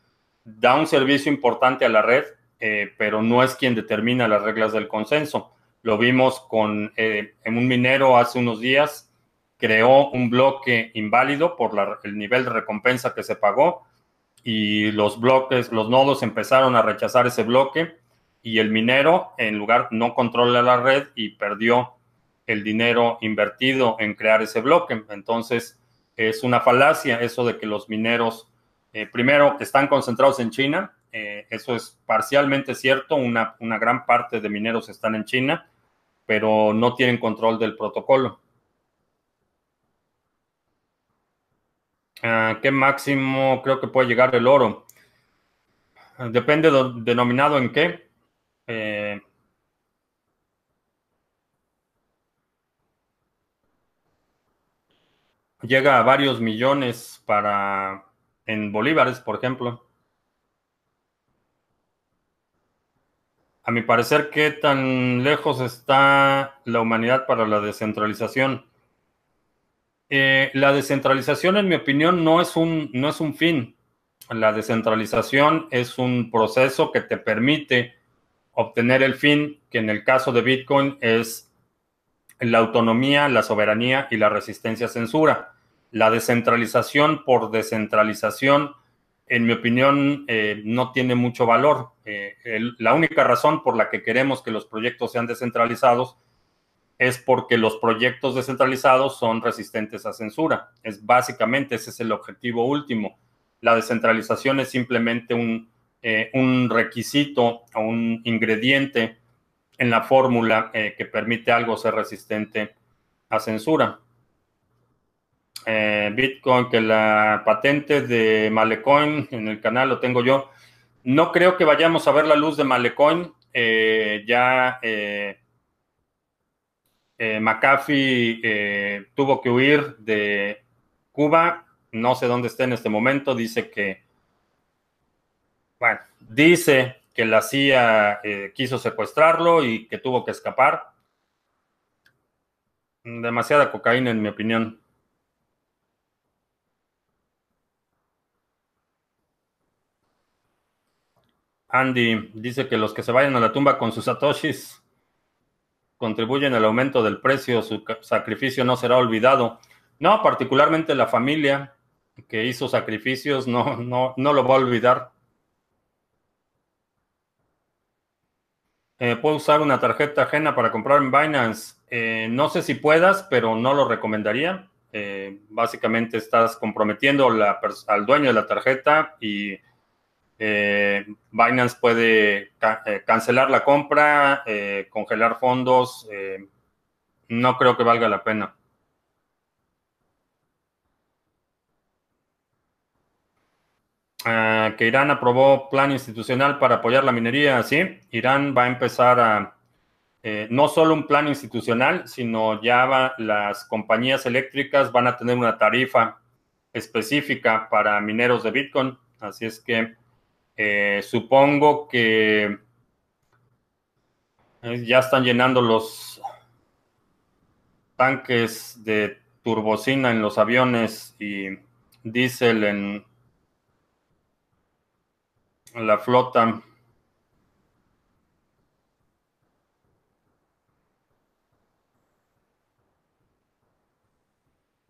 da un servicio importante a la red, eh, pero no es quien determina las reglas del consenso. Lo vimos con eh, en un minero hace unos días, creó un bloque inválido por el nivel de recompensa que se pagó y los bloques, los nodos empezaron a rechazar ese bloque y el minero en lugar no controla la red y perdió el dinero invertido en crear ese bloque. Entonces, es una falacia eso de que los mineros, eh, primero, están concentrados en China. Eh, eso es parcialmente cierto. Una, una, gran parte de mineros están en China, pero no tienen control del protocolo. ¿A ¿Qué máximo creo que puede llegar el oro? Depende de, denominado en qué. Eh, llega a varios millones para en bolívares, por ejemplo. A mi parecer, ¿qué tan lejos está la humanidad para la descentralización? Eh, la descentralización, en mi opinión, no es, un, no es un fin. La descentralización es un proceso que te permite obtener el fin, que en el caso de Bitcoin es la autonomía, la soberanía y la resistencia a censura. La descentralización por descentralización, en mi opinión, eh, no tiene mucho valor. Eh, la única razón por la que queremos que los proyectos sean descentralizados es porque los proyectos descentralizados son resistentes a censura. Es básicamente ese es el objetivo último. La descentralización es simplemente un, eh, requisito o un ingrediente en la fórmula eh, que permite algo ser resistente a censura. Eh, Bitcoin, que la patente de Malecoin en el canal lo tengo yo. No creo que vayamos a ver la luz de Malecoin. Eh, McAfee tuvo que huir de Cuba. No sé dónde está en este momento. Dice que, bueno, dice que la CIA eh, quiso secuestrarlo y que tuvo que escapar. Demasiada cocaína, en mi opinión. Andy dice que los que se vayan a la tumba con sus satoshis contribuyen al aumento del precio, su sacrificio no será olvidado. No, particularmente la familia que hizo sacrificios no, no, no lo va a olvidar. Eh, ¿Puedo usar una tarjeta ajena para comprar en Binance? Eh, no sé si puedas, pero no lo recomendaría. Eh, básicamente estás comprometiendo al dueño de la tarjeta y Binance puede cancelar la compra, congelar fondos. no creo que valga la pena. Ah, que Irán aprobó plan institucional para apoyar la minería, sí. Irán va a empezar a, eh, no solo un plan institucional, sino ya las compañías eléctricas van a tener una tarifa específica para mineros de Bitcoin. Así es que eh, supongo que Eh, ya están llenando los tanques de turbocina en los aviones y diésel en la flota.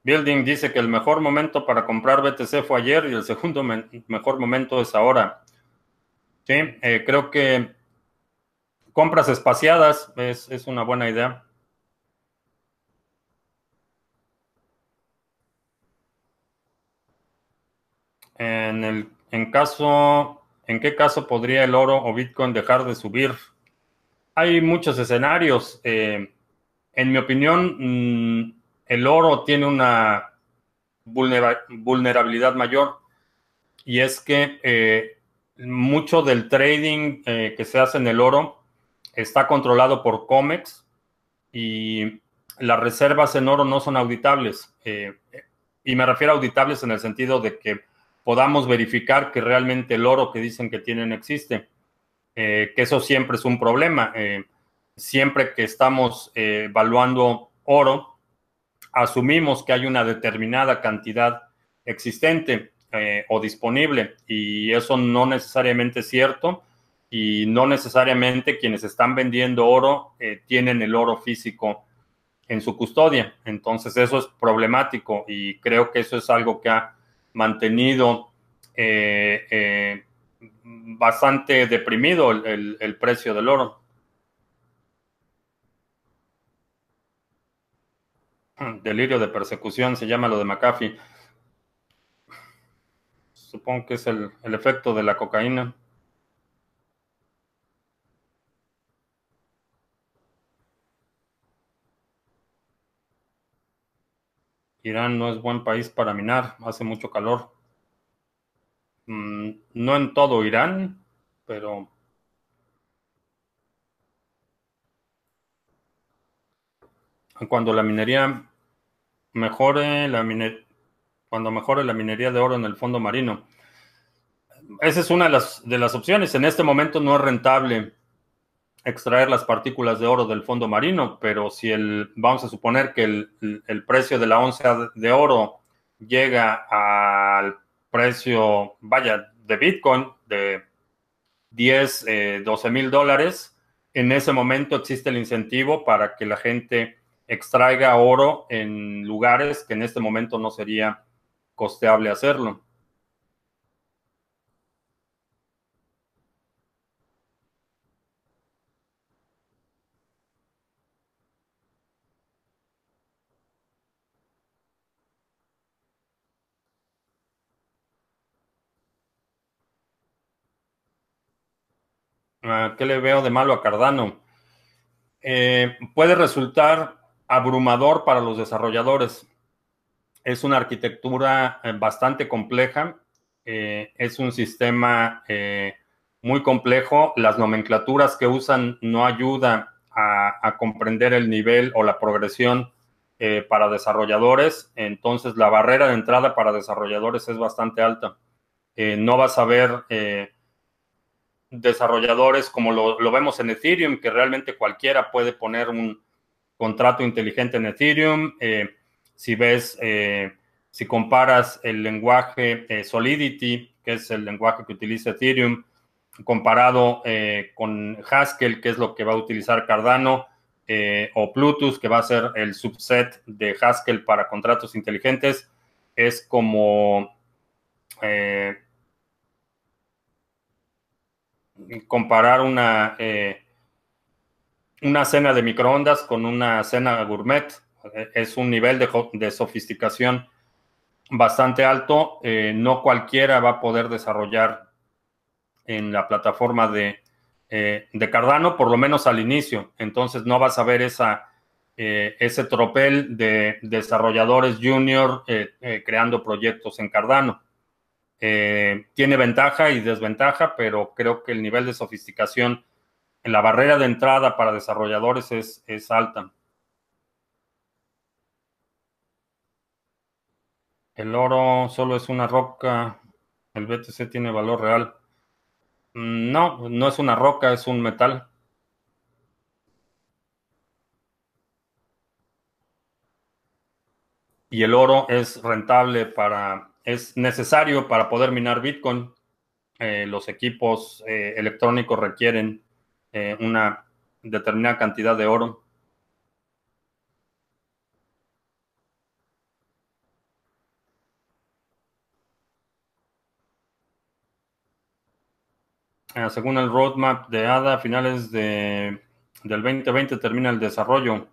Building dice que el mejor momento para comprar BTC fue ayer y el segundo mejor momento es ahora. Sí, eh, creo que compras espaciadas es, es una buena idea. En el en caso, ¿en qué caso podría el oro o Bitcoin dejar de subir? Hay muchos escenarios. Eh, en mi opinión, mm, el oro tiene una vulnerabilidad mayor y es que eh, mucho del trading eh, que se hace en el oro está controlado por COMEX y las reservas en oro no son auditables. y me refiero a auditables en el sentido de que podamos verificar que realmente el oro que dicen que tienen existe. Eh, que eso siempre es un problema. Eh, siempre que estamos eh, evaluando oro, asumimos que hay una determinada cantidad existente o disponible y eso no necesariamente es cierto y no necesariamente quienes están vendiendo oro tienen el oro físico en su custodia. Entonces eso es problemático y creo que eso es algo que ha mantenido eh, eh, bastante deprimido el, precio del oro. *clears throat* Delirio de persecución se llama lo de McAfee. Supongo que es el, el efecto de la cocaína. Irán no es buen país para minar, hace mucho calor. Mm, no en todo Irán, pero cuando la minería mejore, la cuando mejore la minería de oro en el fondo marino. Esa es una de las, opciones. En este momento no es rentable extraer las partículas de oro del fondo marino, pero si el, vamos a suponer que el, precio de la onza de oro llega al precio, vaya, de Bitcoin de 10, 12 mil dólares, en ese momento existe el incentivo para que la gente extraiga oro en lugares que en este momento no sería costeable hacerlo. ¿Qué le veo de malo a Cardano? Eh, puede resultar abrumador para los desarrolladores. Es una arquitectura eh, bastante compleja. Eh, es un sistema muy complejo. Las nomenclaturas que usan no ayudan a, comprender el nivel o la progresión para desarrolladores. Entonces, la barrera de entrada para desarrolladores es bastante alta. no vas a ver desarrolladores como lo, vemos en Ethereum, que realmente cualquiera puede poner un contrato inteligente en Ethereum. Eh, si ves, eh, si comparas el lenguaje eh, Solidity, que es el lenguaje que utiliza Ethereum, comparado con Haskell, que es lo que va a utilizar Cardano, o Plutus, que va a ser el subset de Haskell para contratos inteligentes, es como comparar una, eh, una cena de microondas con una cena gourmet. Es un nivel de, sofisticación bastante alto. Eh, no cualquiera va a poder desarrollar en la plataforma de, eh, de, Cardano, por lo menos al inicio. Entonces no vas a ver esa, ese tropel de desarrolladores junior creando proyectos en Cardano. Eh, tiene ventaja y desventaja, pero creo que el nivel de sofisticación en la barrera de entrada para desarrolladores es, es alta. El oro solo es una roca. El BTC tiene valor real. Mm, no, no es una roca, es un metal. Y el oro es rentable para, es necesario para poder minar Bitcoin. Eh, los equipos eh, electrónicos requieren eh, una determinada cantidad de oro. Según el roadmap de ADA, a finales de, del 2020 termina el desarrollo.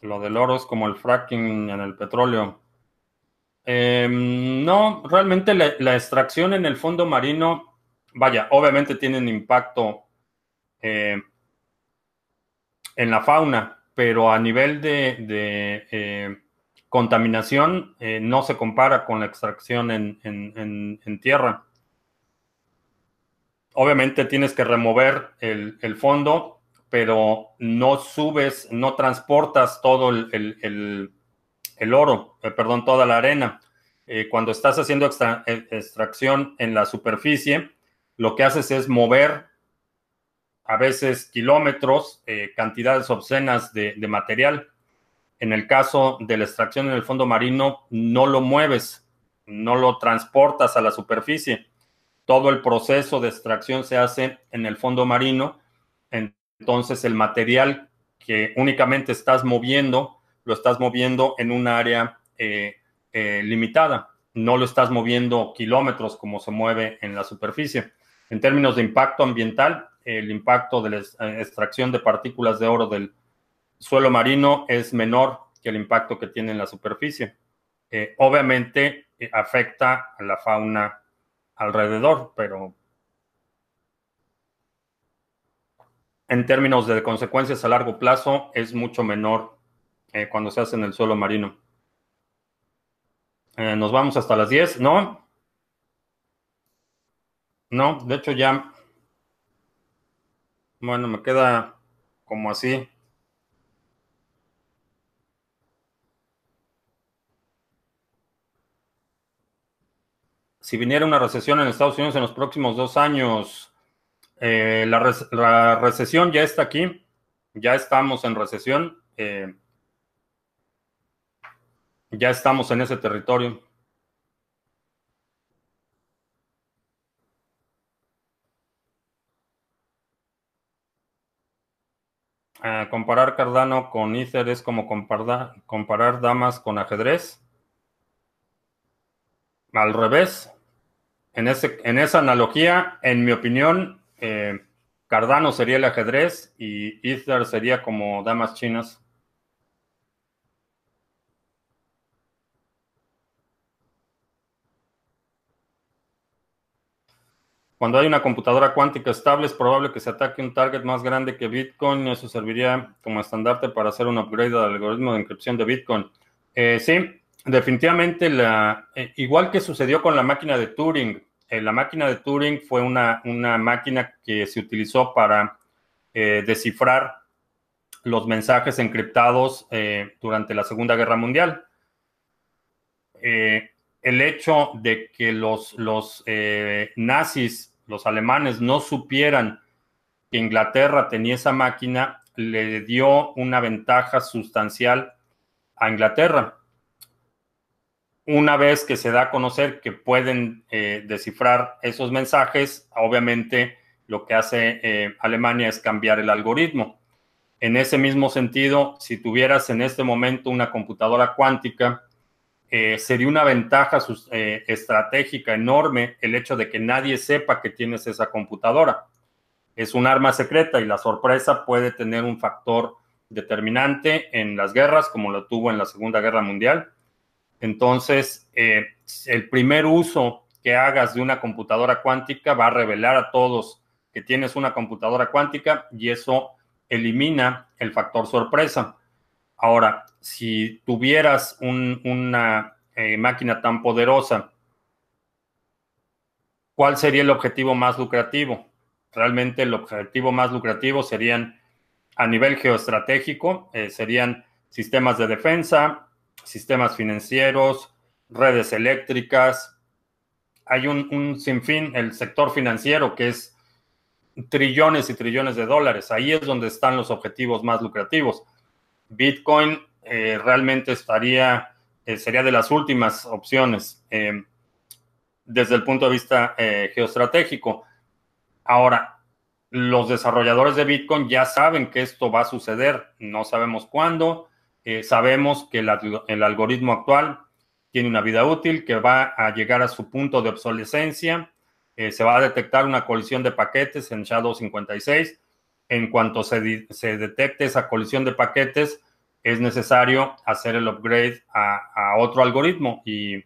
Lo del oro es como el fracking en el petróleo. Em, no, realmente la, extracción en el fondo marino, vaya, obviamente tienen impacto eh, en la fauna, pero a nivel de, eh, contaminación eh, no se compara con la extracción en tierra. Obviamente tienes que remover el, fondo, pero no subes, no transportas todo el, oro, eh, perdón, toda la arena. Cuando estás haciendo extracción en la superficie, lo que haces es mover a veces kilómetros, cantidades obscenas de, de, material. En el caso de la extracción en el fondo marino, no lo mueves, no lo transportas a la superficie todo el proceso de extracción se hace en el fondo marino, entonces el material que únicamente estás moviendo, lo estás moviendo en un área eh, eh, limitada, no lo estás moviendo kilómetros como se mueve en la superficie. En términos de impacto ambiental, el impacto de la eh, extracción de partículas de oro del suelo marino es menor que el impacto que tiene en la superficie. obviamente afecta a la fauna alrededor, pero en términos de consecuencias a largo plazo es mucho menor eh, cuando se hace en el suelo marino. Eh, nos vamos hasta las 10, ¿no? No, de hecho ya, bueno, me queda como así. si viniera una recesión en Estados Unidos en los próximos dos años, eh, la, recesión ya está aquí, ya estamos en recesión, eh, ya estamos en ese territorio. Comparar Cardano con Ether es como comparar, comparar damas con ajedrez. Al revés, en, ese, en esa analogía, en mi opinión, eh, Cardano sería el ajedrez y Ether sería como damas chinas. Cuando hay una computadora cuántica estable, es probable que se ataque un target más grande que Bitcoin. Eso serviría como estandarte para hacer un upgrade al algoritmo de encripción de Bitcoin. Eh, sí, definitivamente, eh, igual que sucedió con la máquina de Turing, eh, la máquina de Turing fue una, máquina que se utilizó para eh, descifrar los mensajes encriptados eh, durante la Segunda Guerra Mundial. El hecho de que los, los nazis, los alemanes, no supieran que Inglaterra tenía esa máquina, le dio una ventaja sustancial a Inglaterra una vez que se da a conocer que pueden eh, descifrar esos mensajes, obviamente lo que hace eh, Alemania es cambiar el algoritmo. En ese mismo sentido, si tuvieras en este momento una computadora cuántica, eh, sería una ventaja estratégica enorme el hecho de que nadie sepa que tienes esa computadora. Es un arma secreta y la sorpresa puede tener un factor determinante en las guerras, como lo tuvo en la Segunda Guerra Mundial entonces, eh, el primer uso que hagas de una computadora cuántica va a revelar a todos que tienes una computadora cuántica y eso elimina el factor sorpresa. Ahora, si tuvieras una eh, máquina tan poderosa, ¿cuál sería el objetivo más lucrativo? Realmente el objetivo más lucrativo serían a nivel geoestratégico, eh, serían sistemas de defensa, sistemas financieros, redes eléctricas, hay un, un sinfín, el sector financiero, que es trillones y trillones de dólares. Ahí es donde están los objetivos más lucrativos. Bitcoin eh, realmente estaría, eh, sería de las últimas opciones eh, desde el punto de vista geoestratégico. Ahora, los desarrolladores de Bitcoin ya saben que esto va a suceder, no sabemos cuándo, sabemos que el algoritmo actual tiene una vida útil, que va a llegar a su punto de obsolescencia, se va a detectar una colisión de paquetes en Shadow 56. En cuanto se, detecte esa colisión de paquetes, es necesario hacer el upgrade a, otro algoritmo y,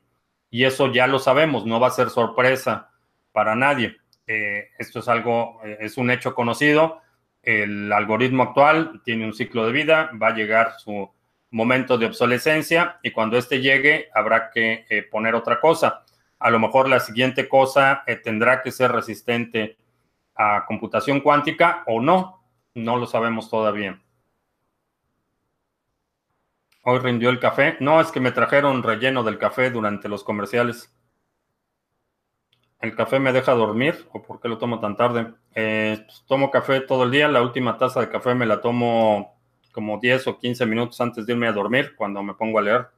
eso ya lo sabemos, no va a ser sorpresa para nadie. Eh, esto es algo, eh, es un hecho conocido. El algoritmo actual tiene un ciclo de vida, va a llegar su momento de obsolescencia y cuando este llegue habrá que eh, poner otra cosa. A lo mejor la siguiente cosa tendrá que ser resistente a computación cuántica o no, no lo sabemos todavía. Hoy rindió el café. No, es que me trajeron relleno del café durante los comerciales. ¿El café me deja dormir o por qué lo tomo tan tarde? Eh, pues, tomo café todo el día. La última taza de café me la tomo como 10 o 15 minutos antes de irme a dormir cuando me pongo a leer.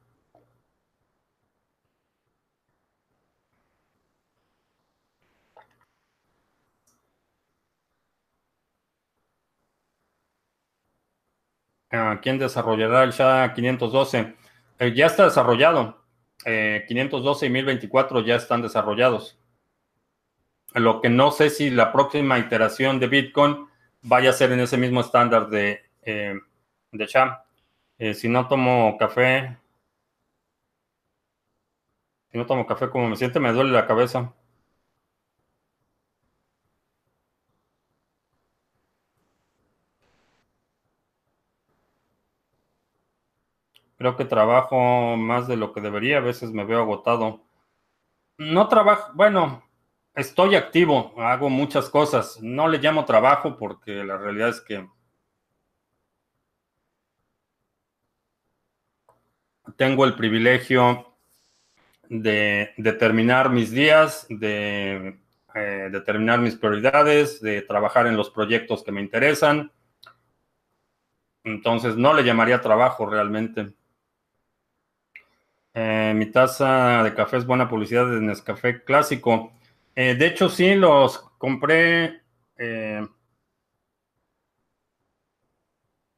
¿Quién desarrollará el SHA-512? Eh, ya está desarrollado. 512 eh, y 1024 ya están desarrollados. Lo que no sé si la próxima iteración de Bitcoin vaya a ser en ese mismo estándar de, eh, de SHA. si no tomo café, si no tomo café, como me siente, me duele la cabeza. Creo que trabajo más de lo que debería, a veces me veo agotado. No trabajo, bueno, estoy activo, hago muchas cosas. No le llamo trabajo porque la realidad es que tengo el privilegio de determinar mis días, de eh, determinar mis prioridades, de trabajar en los proyectos que me interesan. Entonces, no le llamaría trabajo realmente. Eh, mi taza de café es buena publicidad de Nescafé clásico. Eh, de hecho, sí, los compré. Eh,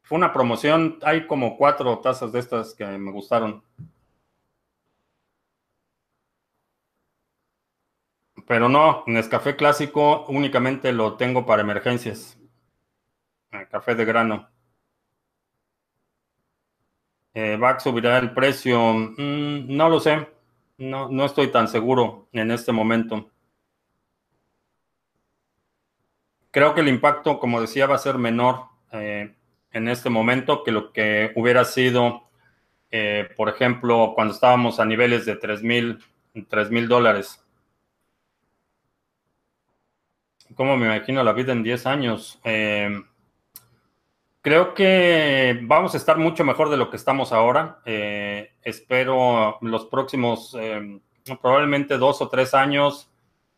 fue una promoción. Hay como cuatro tazas de estas que me gustaron. Pero no, Nescafé clásico únicamente lo tengo para emergencias. Café de grano. Eh, ¿Va a subir el precio? Mm, no lo sé. No, no estoy tan seguro en este momento. Creo que el impacto, como decía, va a ser menor eh, en este momento que lo que hubiera sido, eh, por ejemplo, cuando estábamos a niveles de 3 mil dólares. ¿Cómo me imagino la vida en 10 años? Creo que vamos a estar mucho mejor de lo que estamos ahora. Eh, espero los próximos, eh, probablemente dos o tres años,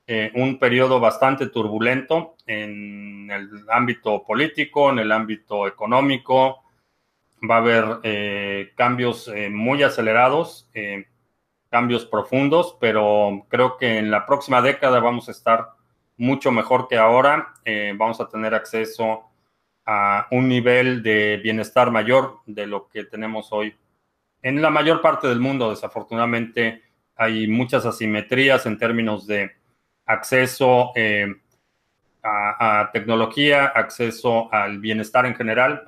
eh, un periodo bastante turbulento en el ámbito político, en el ámbito económico. Va a haber cambios muy acelerados, cambios profundos, pero creo que en la próxima década vamos a estar mucho mejor que ahora. vamos a tener acceso a un nivel de bienestar mayor de lo que tenemos hoy. En la mayor parte del mundo, desafortunadamente, hay muchas asimetrías en términos de acceso eh, a, tecnología, acceso al bienestar en general.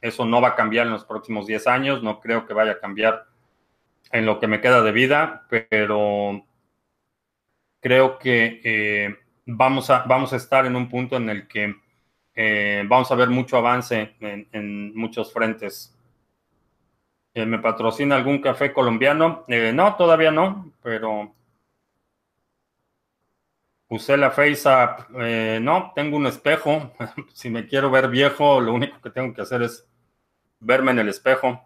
eso no va a cambiar en los próximos 10 años, no creo que vaya a cambiar en lo que me queda de vida, pero creo que eh, vamos, a, vamos a estar en un punto en el que eh, vamos a ver mucho avance en, muchos frentes. Eh, ¿Me patrocina algún café colombiano? Eh, no, todavía no, pero usé la FaceApp. no, tengo un espejo. *laughs* si me quiero ver viejo, lo único que tengo que hacer es verme en el espejo.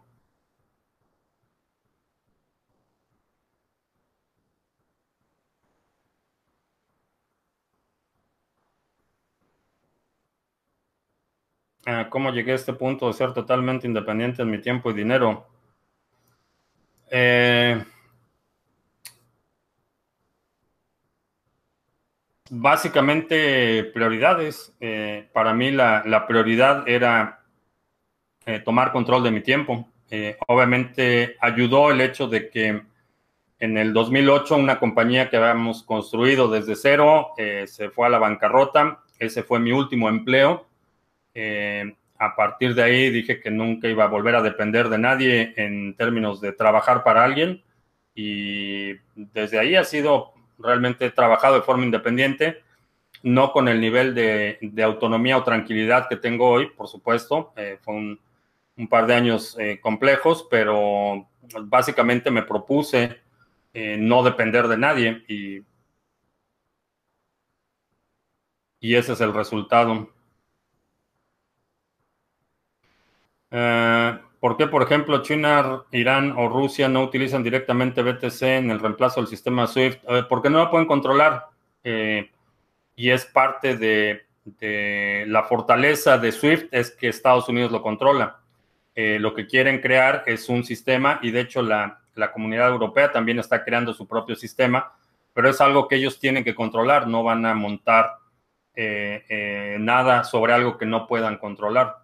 Ah, ¿Cómo llegué a este punto de ser totalmente independiente en mi tiempo y dinero? Eh, básicamente prioridades. Eh, para mí la, prioridad era eh, tomar control de mi tiempo. obviamente ayudó el hecho de que en el 2008 una compañía que habíamos construido desde cero se fue a la bancarrota. Ese fue mi último empleo. Eh, a partir de ahí dije que nunca iba a volver a depender de nadie en términos de trabajar para alguien. Y desde ahí ha sido realmente trabajado de forma independiente, no con el nivel de, autonomía o tranquilidad que tengo hoy, por supuesto. Eh, fue un, par de años eh, complejos, pero básicamente me propuse no depender de nadie y, y ese es el resultado. Eh, ¿Por qué, por ejemplo, China, Irán o Rusia no utilizan directamente BTC en el reemplazo del sistema SWIFT? porque no lo pueden controlar. Eh, y es parte de, la fortaleza de SWIFT es que Estados Unidos lo controla. Eh, lo que quieren crear es un sistema y de hecho la, la, comunidad europea también está creando su propio sistema, pero es algo que ellos tienen que controlar, no van a montar nada sobre algo que no puedan controlar.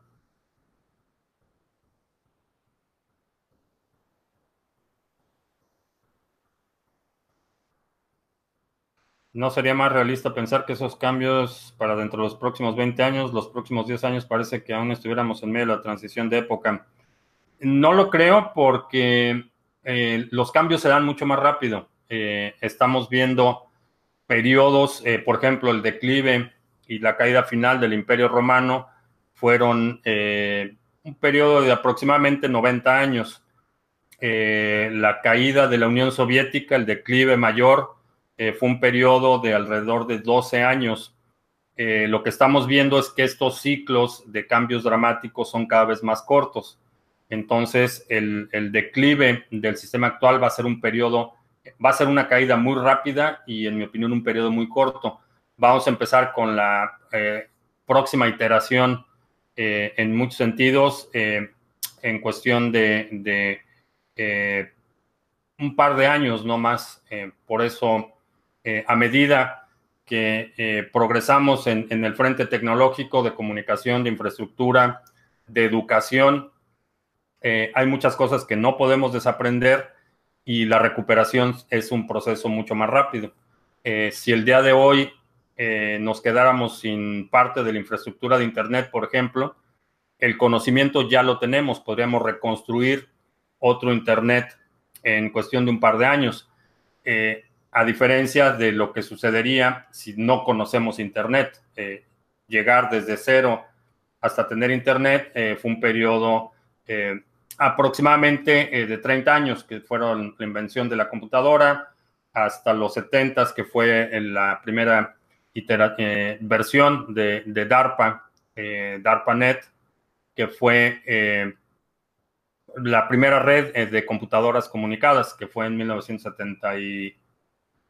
¿No sería más realista pensar que esos cambios para dentro de los próximos 20 años, los próximos 10 años, parece que aún estuviéramos en medio de la transición de época? No lo creo porque eh, los cambios se dan mucho más rápido. Eh, estamos viendo periodos, eh, por ejemplo, el declive y la caída final del Imperio Romano fueron un periodo de aproximadamente 90 años. la caída de la Unión Soviética, el declive mayor, eh, fue un periodo de alrededor de 12 años. Eh, lo que estamos viendo es que estos ciclos de cambios dramáticos son cada vez más cortos. Entonces, el, declive del sistema actual va a ser un periodo, va a ser una caída muy rápida y, en mi opinión, un periodo muy corto. Vamos a empezar con la eh, próxima iteración en muchos sentidos, en cuestión de, un par de años, no más. por eso eh, a medida que eh, progresamos en, el frente tecnológico de comunicación, de infraestructura, de educación, eh, hay muchas cosas que no podemos desaprender y la recuperación es un proceso mucho más rápido. si el día de hoy nos quedáramos sin parte de la infraestructura de Internet, por ejemplo, el conocimiento ya lo tenemos, podríamos reconstruir otro Internet en cuestión de un par de años a diferencia de lo que sucedería si no conocemos Internet. Eh, llegar desde cero hasta tener Internet eh, fue un periodo eh, aproximadamente de 30 años, que fueron la invención de la computadora, hasta los 70, que fue la primera versión de, de DARPA, DARPANET, que fue la primera red de computadoras comunicadas, que fue en 1970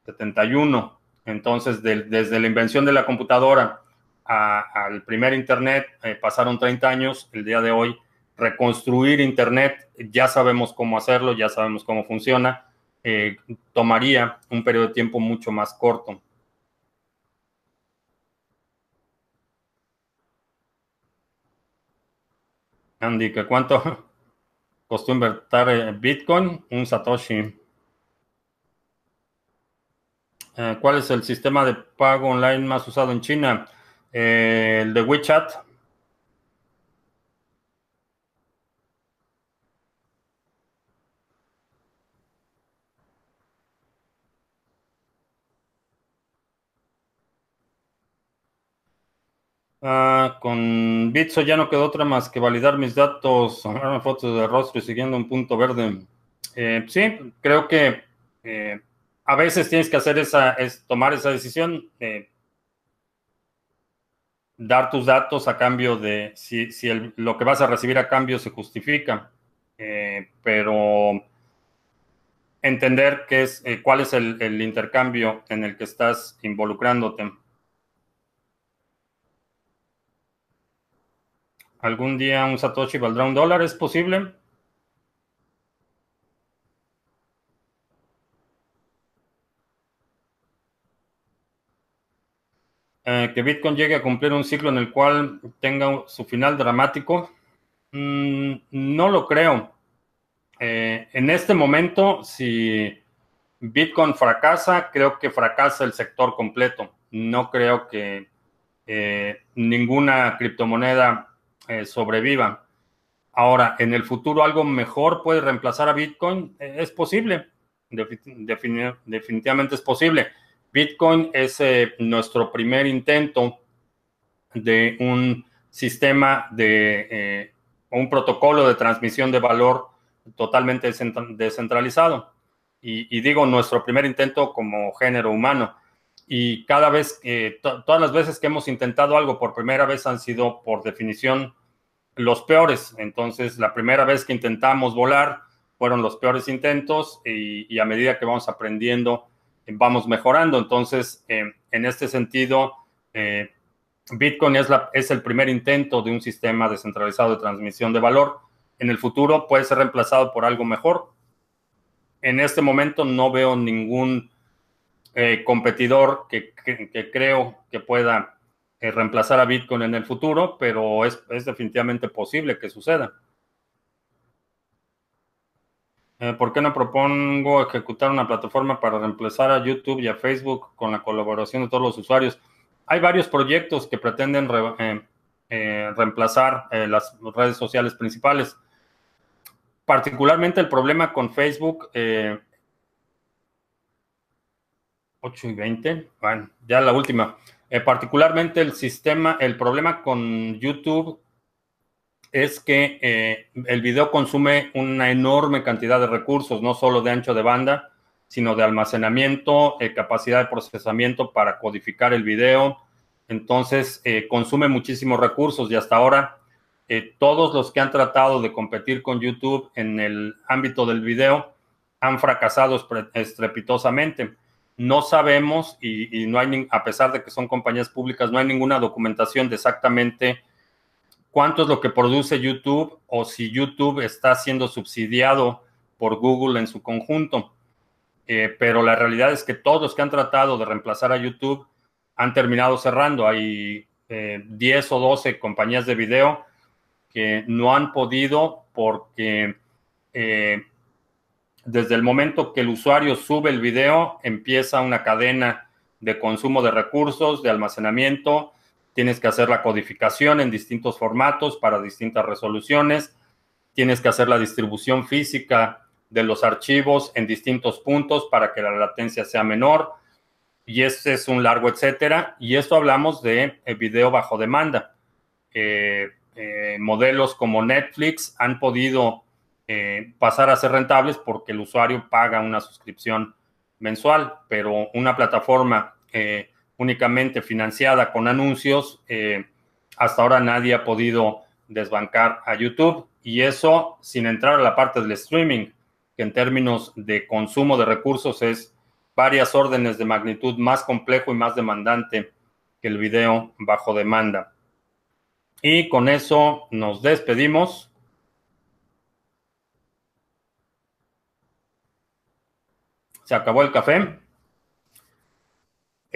71. Entonces, desde la invención de la computadora al primer Internet eh, pasaron 30 años. El día de hoy, reconstruir Internet, ya sabemos cómo hacerlo, ya sabemos cómo funciona. Eh, tomaría un periodo de tiempo mucho más corto. Andy, ¿qué cuánto *laughs* costó invertir Bitcoin? Un Satoshi. Eh, ¿Cuál es el sistema de pago online más usado en China? Eh, el de WeChat. Ah, con Bitso ya no quedó otra más que validar mis datos, fotos de rostro y siguiendo un punto verde. Eh, sí, creo que a veces tienes que hacer esa, es tomar esa decisión, dar tus datos a cambio de, si, lo que vas a recibir a cambio se justifica, eh, pero entender qué es, eh, cuál es el, el, intercambio en el que estás involucrándote. ¿Algún día un Satoshi valdrá un dólar? ¿Es posible? Eh, que Bitcoin llegue a cumplir un ciclo en el cual tenga su final dramático. Mm, no lo creo. Eh, en este momento, si Bitcoin fracasa, creo que fracasa el sector completo. No creo que eh, ninguna criptomoneda sobreviva. Ahora, en el futuro algo mejor puede reemplazar a Bitcoin. Es posible, definitivamente es posible. Bitcoin es nuestro primer intento de un sistema de un protocolo de transmisión de valor totalmente descentralizado. Y, digo nuestro primer intento como género humano y cada vez, todas las veces que hemos intentado algo por primera vez han sido por definición los peores. Entonces, la primera vez que intentamos volar fueron los peores intentos y, a medida que vamos aprendiendo, vamos mejorando. Entonces, eh, en este sentido, eh, Bitcoin es, el primer intento de un sistema descentralizado de transmisión de valor. En el futuro puede ser reemplazado por algo mejor. En este momento no veo ningún eh, competidor que, creo que pueda reemplazar a Bitcoin en el futuro, pero es, definitivamente posible que suceda. Eh, ¿Por qué no propongo ejecutar una plataforma para reemplazar a YouTube y a Facebook con la colaboración de todos los usuarios? Hay varios proyectos que pretenden reemplazar las redes sociales principales. Particularmente el problema con Facebook 8 y 20. Bueno, ya la última. Eh, particularmente el sistema, el problema con YouTube es que eh, el video consume una enorme cantidad de recursos, no solo de ancho de banda, sino de almacenamiento, eh, capacidad de procesamiento para codificar el video. Entonces, consume muchísimos recursos y hasta ahora todos los que han tratado de competir con YouTube en el ámbito del video han fracasado estrepitosamente no sabemos y, no hay, a pesar de que son compañías públicas, no hay ninguna documentación de exactamente cuánto es lo que produce YouTube o si YouTube está siendo subsidiado por Google en su conjunto. Eh, pero la realidad es que todos los que han tratado de reemplazar a YouTube han terminado cerrando. Hay 10 eh, o 12 compañías de video que no han podido porque eh, desde el momento que el usuario sube el video, empieza una cadena de consumo de recursos, de almacenamiento. Tienes que hacer la codificación en distintos formatos para distintas resoluciones. Tienes que hacer la distribución física de los archivos en distintos puntos para que la latencia sea menor. Y ese es un largo etcétera. Y esto hablamos de eh, video bajo demanda. Eh, eh, modelos como Netflix han podido pasar a ser rentables porque el usuario paga una suscripción mensual, pero una plataforma únicamente financiada con anuncios, eh, hasta ahora nadie ha podido desbancar a YouTube y eso sin entrar a la parte del streaming, que en términos de consumo de recursos es varias órdenes de magnitud más complejo y más demandante que el video bajo demanda. Y con eso nos despedimos. Se acabó el café.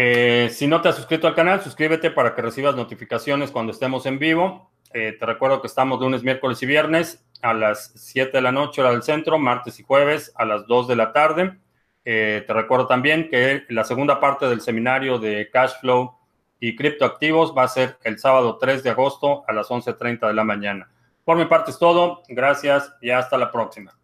Eh, si no te has suscrito al canal, suscríbete para que recibas notificaciones cuando estemos en vivo. Eh, te recuerdo que estamos lunes, miércoles y viernes a las 7 de la noche hora del centro, martes y jueves a las 2 de la tarde. Eh, te recuerdo también que la segunda parte del seminario de cash flow y criptoactivos va a ser el sábado 3 de agosto a las 11.30 de la mañana. Por mi parte es todo. Gracias y hasta la próxima.